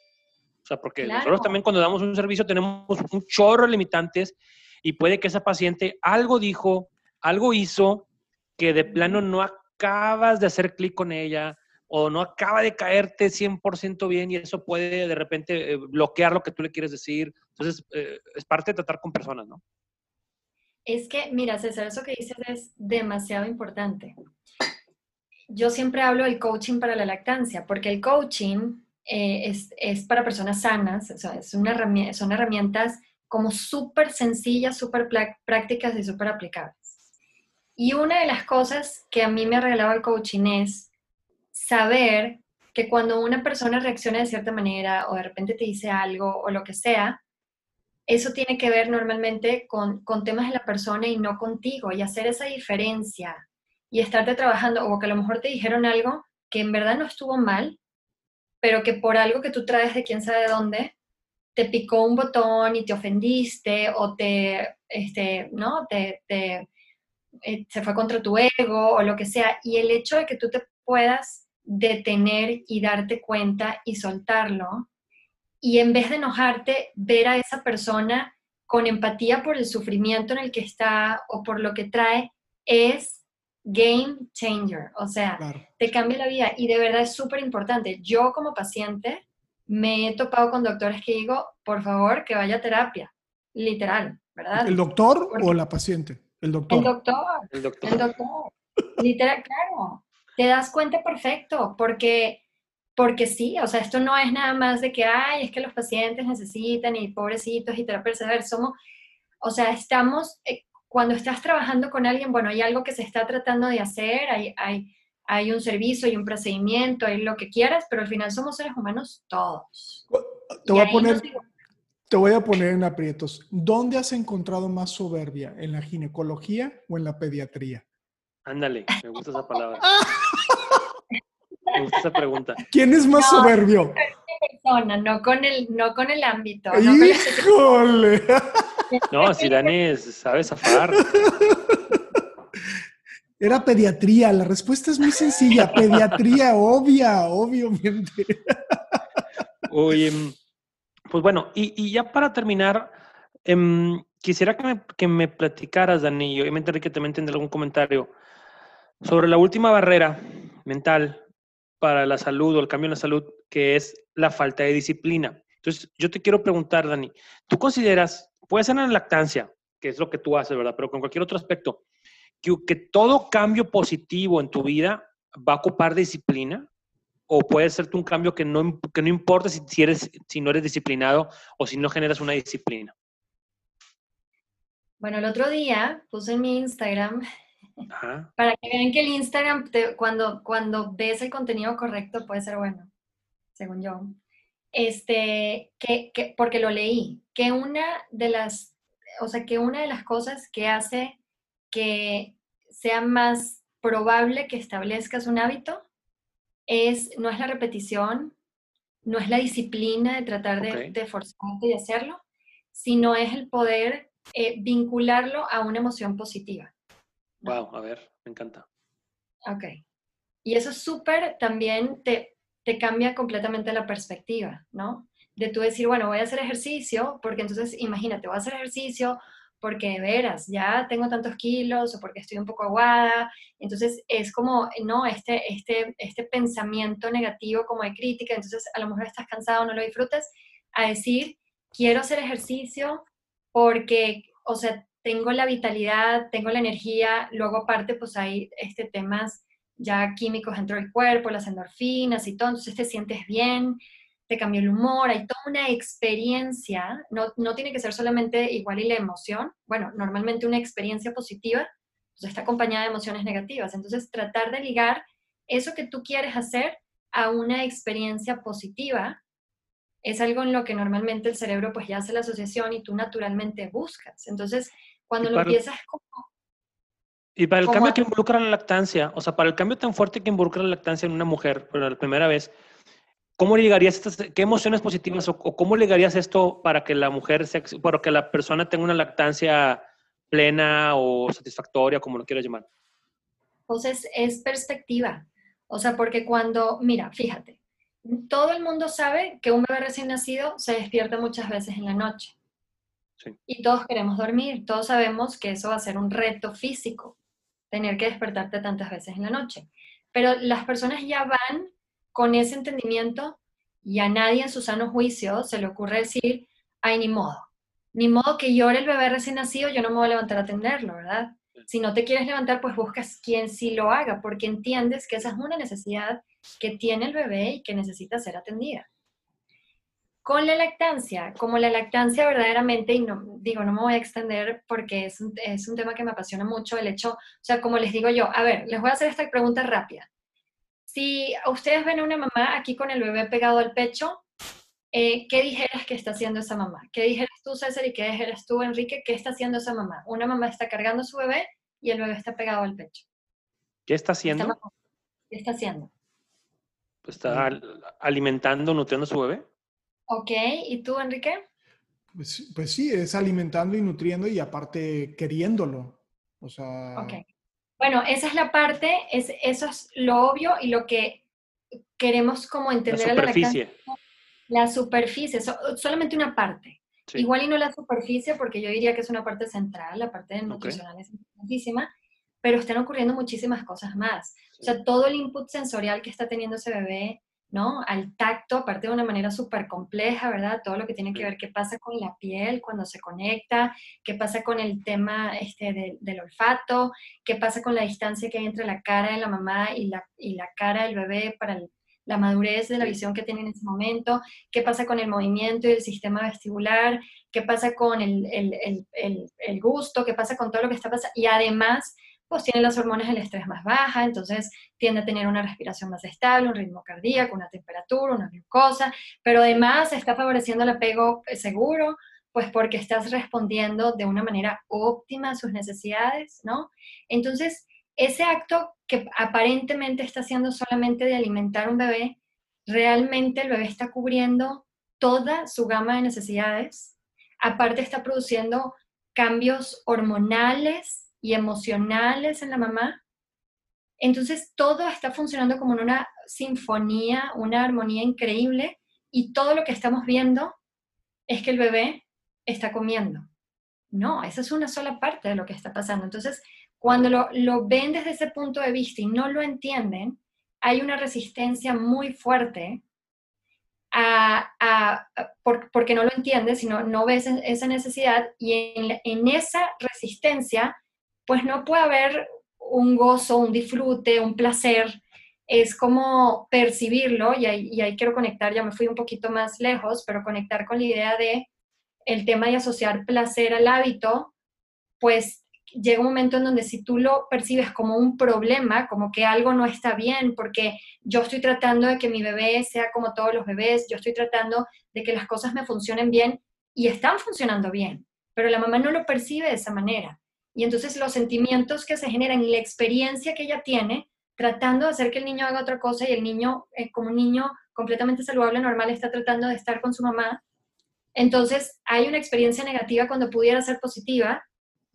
O sea, porque nosotros también cuando damos un servicio tenemos un chorro de limitantes y puede que esa paciente algo dijo, algo hizo que de plano no acabas de hacer clic con ella, o no acaba de caerte 100% bien y eso puede de repente eh, bloquear lo que tú le quieres decir. Entonces, eh, es parte de tratar con personas, ¿no? Es que, mira, César, eso que dices es demasiado importante. Yo siempre hablo del coaching para la lactancia, porque el coaching eh, es, es, para personas sanas, o sea, es una herramienta, son herramientas como súper sencillas, súper prácticas y súper aplicables. Y una de las cosas que a mí me ha regalado el coaching es saber que cuando una persona reacciona de cierta manera o de repente te dice algo o lo que sea, eso tiene que ver normalmente con, con temas de la persona y no contigo y hacer esa diferencia y estarte trabajando o que a lo mejor te dijeron algo que en verdad no estuvo mal, pero que por algo que tú traes de quién sabe dónde, te picó un botón y te ofendiste o te, este, ¿no? Te, te eh, se fue contra tu ego o lo que sea. Y el hecho de que tú te puedas detener y darte cuenta y soltarlo. Y en vez de enojarte, ver a esa persona con empatía por el sufrimiento en el que está o por lo que trae, es game changer. O sea, te cambia la vida y de verdad es súper importante. Yo como paciente me he topado con doctores que digo, por favor, que vaya a terapia. Literal, ¿verdad? ¿El doctor o la paciente? El doctor. El doctor. El doctor. El doctor. Literal, claro te das cuenta perfecto, porque, porque sí, o sea, esto no es nada más de que, ay, es que los pacientes necesitan y pobrecitos y terapeutas, somos, o sea, estamos, eh, cuando estás trabajando con alguien, bueno, hay algo que se está tratando de hacer, hay, hay, hay un servicio, hay un procedimiento, hay lo que quieras, pero al final somos seres humanos todos. Te voy, a poner, te voy a poner en aprietos. ¿Dónde has encontrado más soberbia? ¿En la ginecología o en la pediatría? Ándale, me gusta esa palabra. Me gusta esa pregunta. ¿Quién es más soberbio? Persona, no con el, no con el ámbito. ¡Híjole! No, si Dani sabe zafar. Era pediatría, la respuesta es muy sencilla. Pediatría, obvia, obviamente. Oye, pues bueno, y, ya para terminar, em, quisiera que me, que me platicaras, Dani, y obviamente Enrique también tendrá algún comentario sobre la última barrera mental para la salud o el cambio en la salud, que es la falta de disciplina. Entonces, yo te quiero preguntar, Dani, ¿tú consideras, puede ser en la lactancia, que es lo que tú haces, ¿verdad? Pero con cualquier otro aspecto, que, que todo cambio positivo en tu vida va a ocupar disciplina? ¿O puede ser un cambio que no, que no importa si, si, eres, si no eres disciplinado o si no generas una disciplina? Bueno, el otro día puse en mi Instagram para que vean que el Instagram, cuando, cuando ves el contenido correcto, puede ser bueno, según yo. Este, que, que, porque lo leí, que una de las, o sea, que una de las cosas que hace que sea más probable que establezcas un hábito es, no es la repetición, no es la disciplina de tratar de, de forzarte y hacerlo, sino es el poder eh, vincularlo a una emoción positiva. Wow, a ver, me encanta. Ok. Y eso es súper, también te, te cambia completamente la perspectiva, ¿no? De tú decir, bueno, voy a hacer ejercicio, porque entonces imagínate, voy a hacer ejercicio porque de veras ya tengo tantos kilos o porque estoy un poco aguada. Entonces es como, no, este, este, este pensamiento negativo como de crítica, entonces a lo mejor estás cansado, no lo disfrutas, a decir, quiero hacer ejercicio porque, o sea, tengo la vitalidad, tengo la energía, luego aparte pues hay este temas ya químicos dentro del cuerpo, las endorfinas y todo, entonces te sientes bien, te cambia el humor, hay toda una experiencia, no, no tiene que ser solamente igual y la emoción, bueno, normalmente una experiencia positiva pues está acompañada de emociones negativas, entonces tratar de ligar eso que tú quieres hacer a una experiencia positiva es algo en lo que normalmente el cerebro pues ya hace la asociación y tú naturalmente buscas. Entonces, cuando lo empiezas como... Y para el cambio que involucra la lactancia, o sea, para el cambio tan fuerte que involucra la lactancia en una mujer por la primera vez, ¿cómo ligarías estas, qué emociones positivas o, cómo ligarías esto para que la mujer, para que la persona tenga una lactancia plena o satisfactoria, como lo quieras llamar? Pues es, es perspectiva. O sea, porque cuando, mira, fíjate, todo el mundo sabe que un bebé recién nacido se despierta muchas veces en la noche. Y todos queremos dormir, todos sabemos que eso va a ser un reto físico, tener que despertarte tantas veces en la noche. Pero las personas ya van con ese entendimiento y a nadie en su sano juicio se le ocurre decir, ay, ni modo, ni modo que llore el bebé recién nacido, yo no me voy a levantar a atenderlo, ¿verdad? Si no te quieres levantar, pues buscas quien sí lo haga, porque entiendes que esa es una necesidad que tiene el bebé y que necesita ser atendida. Con la lactancia, como la lactancia verdaderamente, y no, digo, no me voy a extender porque es un, es un tema que me apasiona mucho, el hecho, o sea, como les digo yo, a ver, les voy a hacer esta pregunta rápida. Si ustedes ven a una mamá aquí con el bebé pegado al pecho, eh, ¿qué dijeras que está haciendo esa mamá? ¿Qué dijeras tú, César, y qué dijeras tú, Enrique? ¿Qué está haciendo esa mamá? Una mamá está cargando a su bebé y el bebé está pegado al pecho. ¿Qué está haciendo? ¿Qué está haciendo? Está alimentando, nutriendo a su bebé. Ok, ¿y tú, Enrique? Pues, pues, sí, es alimentando y nutriendo y aparte queriéndolo. O sea... Ok. Bueno, esa es la parte, es, eso es lo obvio y lo que queremos como entender la superficie. La, superficie, solamente una parte. Igual y no la superficie, porque yo diría que es una parte central, la parte nutricional es importantísima, pero están ocurriendo muchísimas cosas más. O sea, todo el input sensorial que está teniendo ese bebé, ¿no? Al tacto, aparte de una manera súper compleja, ¿verdad? Todo lo que tiene que ver qué pasa con la piel cuando se conecta, qué pasa con el tema este, del olfato, qué pasa con la distancia que hay entre la cara de la mamá y la, y la cara del bebé para la madurez de la visión que tiene en ese momento, qué pasa con el movimiento y el sistema vestibular, qué pasa con el, el, el, el gusto, qué pasa con todo lo que está pasando. Y además, pues tiene las hormonas del estrés más baja, entonces tiende a tener una respiración más estable, un ritmo cardíaco, una temperatura, una glucosa, pero además está favoreciendo el apego seguro, pues porque estás respondiendo de una manera óptima a sus necesidades, ¿no? Entonces, ese acto que aparentemente está haciendo solamente de alimentar un bebé, realmente el bebé está cubriendo toda su gama de necesidades, aparte está produciendo cambios hormonales y emocionales en la mamá. Entonces todo está funcionando como en una sinfonía, una armonía increíble y todo lo que estamos viendo es que el bebé está comiendo. No, esa es una sola parte de lo que está pasando. Entonces, cuando lo, lo ven desde ese punto de vista y no lo entienden, hay una resistencia muy fuerte a, a, porque no lo entiendes, sino no ves esa necesidad y en esa resistencia pues no puede haber un gozo, un disfrute, un placer. Es como percibirlo, y ahí, quiero conectar, ya me fui un poquito más lejos, pero conectar con la idea de el tema de asociar placer al hábito, pues llega un momento en donde si tú lo percibes como un problema, como que algo no está bien, porque yo estoy tratando de que mi bebé sea como todos los bebés, yo estoy tratando de que las cosas me funcionen bien y están funcionando bien, pero la mamá no lo percibe de esa manera. Y entonces los sentimientos que se generan y la experiencia que ella tiene tratando de hacer que el niño haga otra cosa y el niño, eh, como un niño completamente saludable, normal, está tratando de estar con su mamá. Entonces hay una experiencia negativa cuando pudiera ser positiva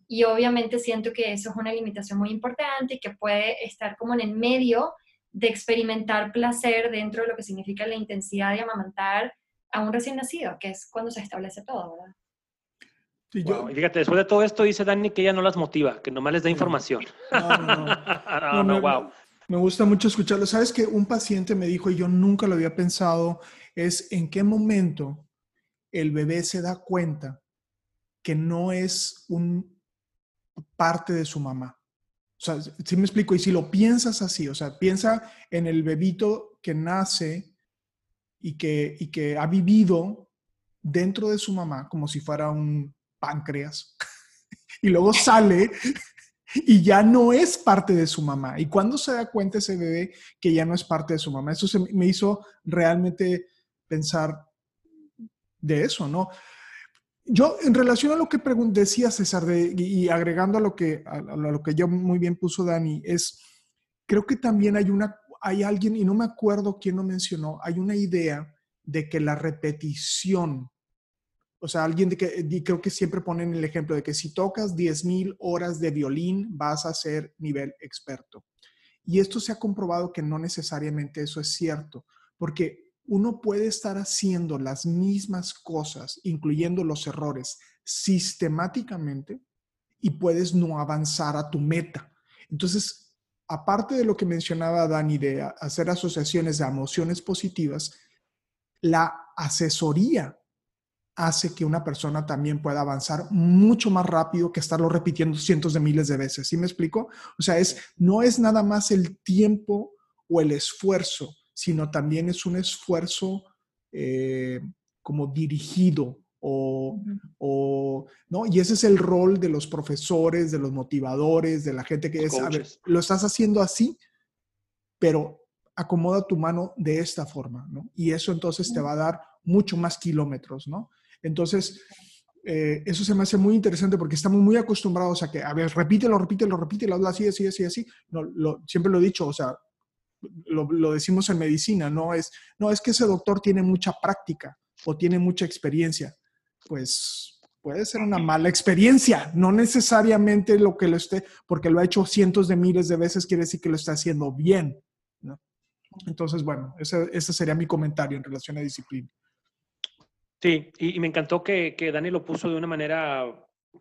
y obviamente siento que eso es una limitación muy importante y que puede estar como en el medio de experimentar placer dentro de lo que significa la intensidad de amamantar a un recién nacido, que es cuando se establece todo, ¿verdad? Fíjate, después de todo esto dice Dani que ella no las motiva, que nomás les da información. No, no, no. wow. Me gusta mucho escucharlo. Sabes que un paciente me dijo, y yo nunca lo había pensado, es en qué momento el bebé se da cuenta que no es un parte de su mamá. O sea, si me explico, y si lo piensas así, o sea, piensa en el bebito que nace y que, y que ha vivido dentro de su mamá como si fuera un páncreas y luego sale y ya no es parte de su mamá. ¿Y cuando se da cuenta ese bebé que ya no es parte de su mamá? Eso me hizo realmente pensar de eso, ¿no? Yo, en relación a lo que decía César, y agregando a lo, que, a, lo que ya muy bien puso Dani, es, creo que también hay una, hay alguien, y no me acuerdo quién lo mencionó, hay una idea de que la repetición o sea, alguien de que creo que siempre ponen el ejemplo de que si tocas 10.000 horas de violín vas a ser nivel experto. Y esto se ha comprobado que no necesariamente eso es cierto, porque uno puede estar haciendo las mismas cosas, incluyendo los errores, sistemáticamente y puedes no avanzar a tu meta. Entonces, aparte de lo que mencionaba Dani de hacer asociaciones de emociones positivas, la asesoría hace que una persona también pueda avanzar mucho más rápido que estarlo repitiendo cientos de miles de veces. ¿Sí me explico? O sea, es, no es nada más el tiempo o el esfuerzo, sino también es un esfuerzo eh, como dirigido o, o, ¿no? Y ese es el rol de los profesores, de los motivadores, de la gente que es, a ver, lo estás haciendo así, pero acomoda tu mano de esta forma, ¿no? Y eso entonces te va a dar mucho más kilómetros, ¿no? Entonces, eh, eso se me hace muy interesante porque estamos muy acostumbrados a que, a ver, repítelo, repítelo, repítelo, habla así, así, así, así. No, lo, siempre lo he dicho, o sea, lo, decimos en medicina, no es, no es que ese doctor tiene mucha práctica o tiene mucha experiencia. Pues puede ser una mala experiencia, no necesariamente lo que lo esté, porque lo ha hecho cientos de miles de veces, quiere decir que lo está haciendo bien. ¿no? Entonces, bueno, ese, ese sería mi comentario en relación a disciplina. Sí, y, me encantó que, que, Dani lo puso de una manera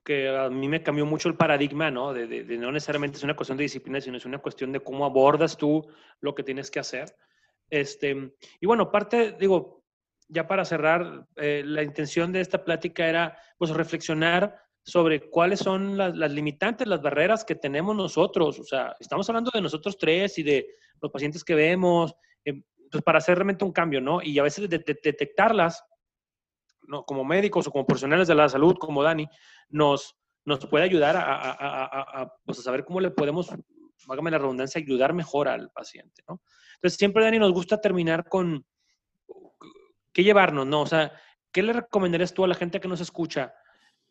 que a mí me cambió mucho el paradigma, ¿no? De, de, no necesariamente es una cuestión de disciplina, sino es una cuestión de cómo abordas tú lo que tienes que hacer. Este, y bueno, parte, digo, ya para cerrar, eh, la intención de esta plática era, pues, reflexionar sobre cuáles son las, las, limitantes, las barreras que tenemos nosotros. O sea, estamos hablando de nosotros tres y de los pacientes que vemos, eh, pues para hacer realmente un cambio, ¿no? Y a veces de, de, detectarlas como médicos o como profesionales de la salud, como Dani, nos, nos puede ayudar a, pues, a, saber cómo le podemos, hágame la redundancia, ayudar mejor al paciente, ¿no? Entonces, siempre, Dani, nos gusta terminar con qué llevarnos, ¿no? O sea, ¿qué le recomendarías tú a la gente que nos escucha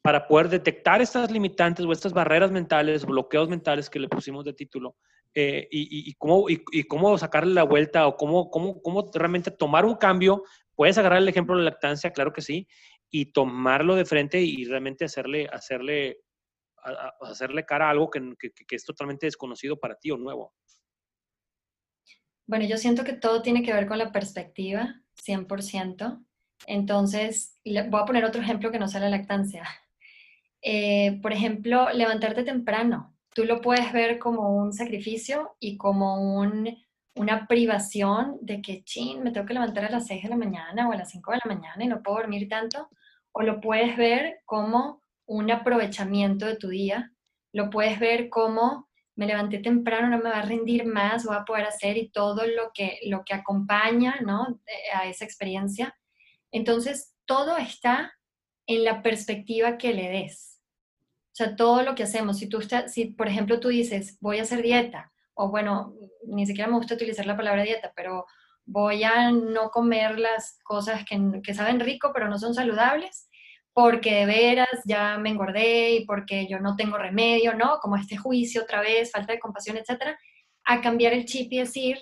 para poder detectar estas limitantes o estas barreras mentales, bloqueos mentales que le pusimos de título? Eh, y, y, cómo, y, cómo sacarle la vuelta o cómo, cómo, cómo realmente tomar un cambio Puedes agarrar el ejemplo de la lactancia, claro que sí, y tomarlo de frente y realmente hacerle, hacerle, hacerle cara a algo que, es totalmente desconocido para ti o nuevo. Bueno, yo siento que todo tiene que ver con la perspectiva, 100%. Entonces, voy a poner otro ejemplo que no sea la lactancia. Eh, por ejemplo, levantarte temprano. Tú lo puedes ver como un sacrificio y como un una privación de que, chin, me tengo que levantar a las 6 de la mañana o a las 5 de la mañana y no puedo dormir tanto, o lo puedes ver como un aprovechamiento de tu día, lo puedes ver como me levanté temprano, no me va a rendir más, voy a poder hacer y todo lo que, lo que acompaña ¿no? a esa experiencia. Entonces, todo está en la perspectiva que le des. O sea, todo lo que hacemos, si tú, si por ejemplo tú dices, voy a hacer dieta, o bueno, ni siquiera me gusta utilizar la palabra dieta, pero voy a no comer las cosas que, saben rico pero no son saludables, porque de veras ya me engordé y porque yo no tengo remedio, ¿no? Como este juicio otra vez, falta de compasión, etcétera, a cambiar el chip y decir,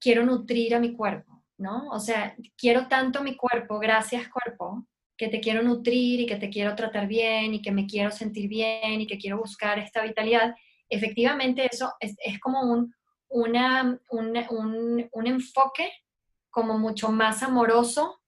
quiero nutrir a mi cuerpo, ¿no? O sea, quiero tanto mi cuerpo, gracias cuerpo, que te quiero nutrir y que te quiero tratar bien y que me quiero sentir bien y que quiero buscar esta vitalidad. Efectivamente, eso es, como un, una, un, un enfoque como mucho más amoroso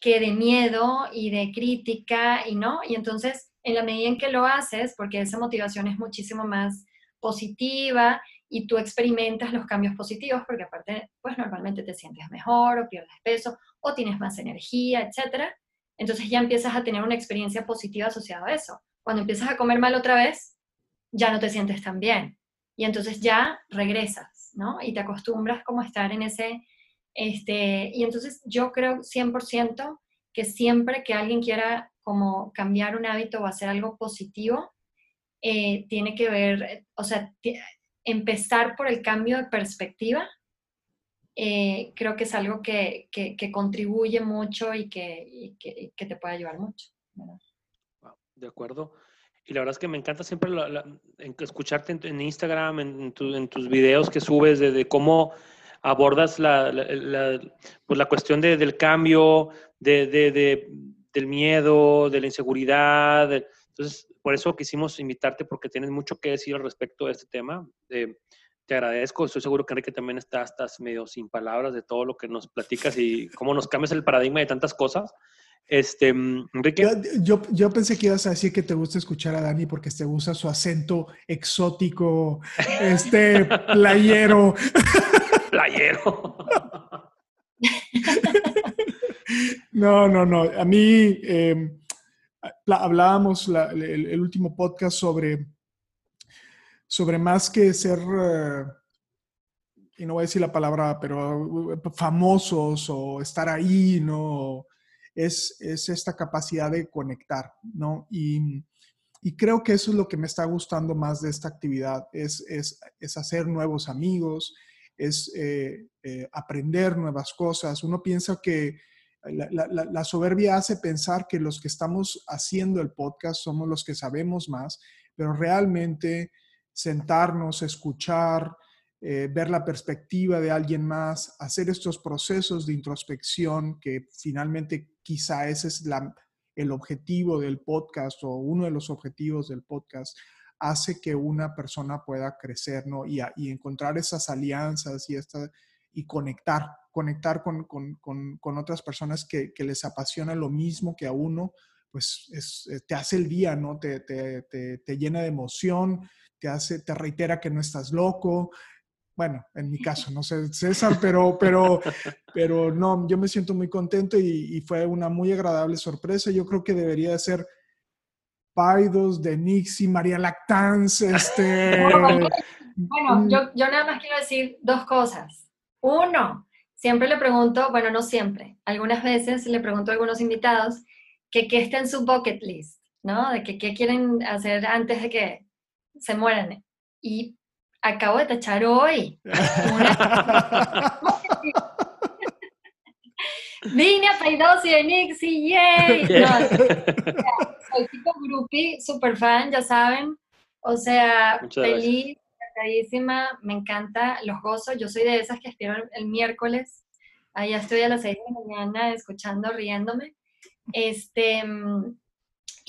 que de miedo y de crítica y no. Y entonces, en la medida en que lo haces, porque esa motivación es muchísimo más positiva y tú experimentas los cambios positivos, porque aparte, pues normalmente te sientes mejor o pierdes peso o tienes más energía, etcétera. Entonces ya empiezas a tener una experiencia positiva asociada a eso. Cuando empiezas a comer mal otra vez, ya no te sientes tan bien. Y entonces ya regresas, ¿no? Y te acostumbras como a estar en ese este, y entonces yo creo 100% que siempre que alguien quiera como cambiar un hábito o hacer algo positivo, eh, tiene que ver, o sea, empezar por el cambio de perspectiva, eh, creo que es algo que, que, contribuye mucho y que, que, te puede ayudar mucho. de acuerdo. Y la verdad es que me encanta siempre escucharte en, Instagram, en, tus videos que subes de, cómo abordas la, la, pues la cuestión de, del cambio, de, de, del miedo, de la inseguridad. Entonces, por eso quisimos invitarte porque tienes mucho que decir al respecto de este tema. te agradezco, estoy seguro que Enrique también está, estás medio sin palabras de todo lo que nos platicas y cómo nos cambias el paradigma de tantas cosas. Este, Enrique. Yo, yo, pensé que ibas a decir que te gusta escuchar a Dani porque te gusta su acento exótico, este playero. Playero. No, no, no. A mí eh, hablábamos el, último podcast sobre, sobre más que ser, eh, y no voy a decir la palabra, pero eh, famosos o estar ahí, ¿no? Es, es esta capacidad de conectar, ¿no? Y, y, creo que eso es lo que me está gustando más de esta actividad, es, es, es hacer nuevos amigos, es eh, eh, aprender nuevas cosas. Uno piensa que la, soberbia hace pensar que los que estamos haciendo el podcast somos los que sabemos más, pero realmente sentarnos, escuchar, eh, ver la perspectiva de alguien más, hacer estos procesos de introspección que finalmente quizá ese es el objetivo del podcast o uno de los objetivos del podcast, hace que una persona pueda crecer, ¿no? Y, encontrar esas alianzas y, esta, y conectar, conectar con, con, con, otras personas que, les apasiona lo mismo que a uno, pues es, eh, te hace el día, ¿no? Te, te, te, te, llena de emoción, te, hace, te reitera que no estás loco. Bueno, en mi caso, no sé, César, pero, pero, pero no, yo me siento muy contento y, y fue una muy agradable sorpresa. Yo creo que debería ser Paidos, de Nixie, María Lactance, este... Bueno, yo, yo nada más quiero decir dos cosas. Uno, siempre le pregunto, bueno, no siempre, algunas veces le pregunto a algunos invitados que qué está en su bucket list, ¿no? De que qué quieren hacer antes de que se mueran. Y acabo de tachar hoy una... Vine a de Nixie, yay. soy tipo groupie, super fan, ya saben. O sea, feliz, encantadísima, me encanta, los gozos. Yo soy de esas que espero el, miércoles. Allá estoy a las seis de la mañana escuchando, riéndome. Este,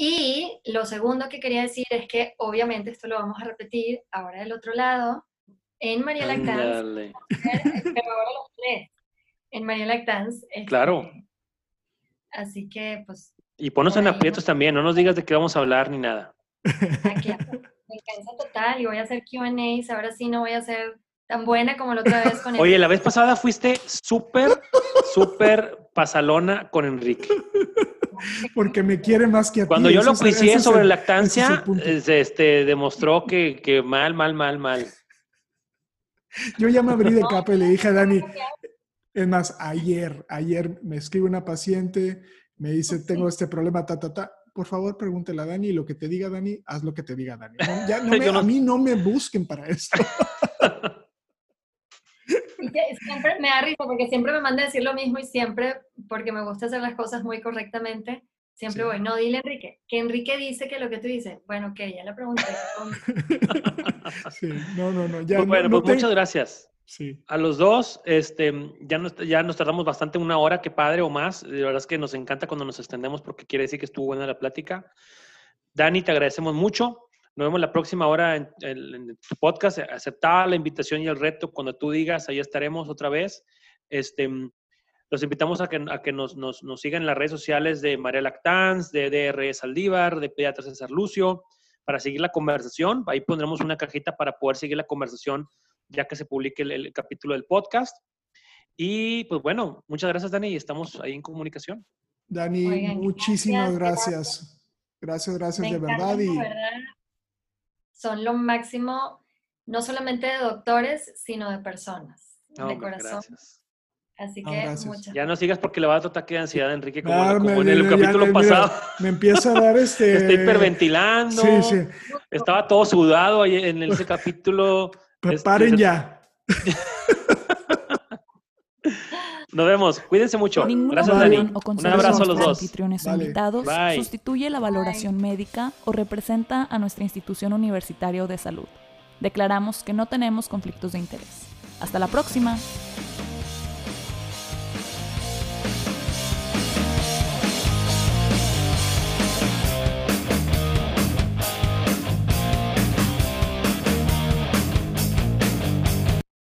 y lo segundo que quería decir es que obviamente esto lo vamos a repetir ahora del otro lado, en María Lactance, pero ahora los tres en María Lactance. Este, claro. Así que, pues. Y ponos en aprietos también, no nos digas de qué vamos a hablar ni nada. Aquí, me cansa total y voy a hacer QAs, ahora sí no voy a ser tan buena como la otra vez con Oye, la vez pasada fuiste súper, súper pasalona con Enrique. Porque me quiere más que a ti. Cuando yo lo quisié sobre lactancia, este, demostró que, que mal, mal, mal, mal. Yo ya me abrí de capa y le dije a Dani, es más, ayer, ayer me escribe una paciente, me dice, tengo este problema, ta, ta, ta. Por favor, pregúntele a Dani y lo que te diga Dani, haz lo que te diga Dani. ya A mí no me busquen para esto. siempre me da risa porque siempre me manda a decir lo mismo y siempre, porque me gusta hacer las cosas muy correctamente, Siempre voy, no, dile Enrique, que Enrique dice que lo que tú dices, bueno, que ya le pregunté. sí, no, no, no. Ya, pues bueno, pues muchas gracias. Sí. A los dos, este, ya nos, ya nos tardamos bastante, una hora, qué padre o más. De verdad es que nos encanta cuando nos extendemos porque quiere decir que estuvo buena la plática. Dani, te agradecemos mucho. Nos vemos la próxima hora en, tu podcast. Aceptar la invitación y el reto cuando tú digas, ahí estaremos otra vez. Este, los invitamos a que, a que nos, nos, nos, sigan en las redes sociales de María Lactanz, de DR Saldívar, de Pediatra César Lucio, para seguir la conversación. Ahí pondremos una cajita para poder seguir la conversación ya que se publique el, capítulo del podcast. Y pues bueno, muchas gracias Dani y estamos ahí en comunicación. Dani, muchísimas gracias. Gracias, gracias, de verdad. Y... Son lo máximo, no solamente de doctores, sino de personas, de corazón. Gracias. Así que muchas Ya no sigas porque le va a dar ataque de ansiedad Enrique como, en el capítulo pasado. me empieza a dar este... Está hiperventilando. Sí, sí. Estaba todo sudado ahí en ese capítulo. Preparen este, ya. Nos vemos. Cuídense mucho. Gracias, Dani. Un abrazo a los dos. anfitriones invitados sustituye la valoración médica o representa a nuestra institución universitaria de salud. Declaramos que no tenemos conflictos de interés. Hasta la próxima.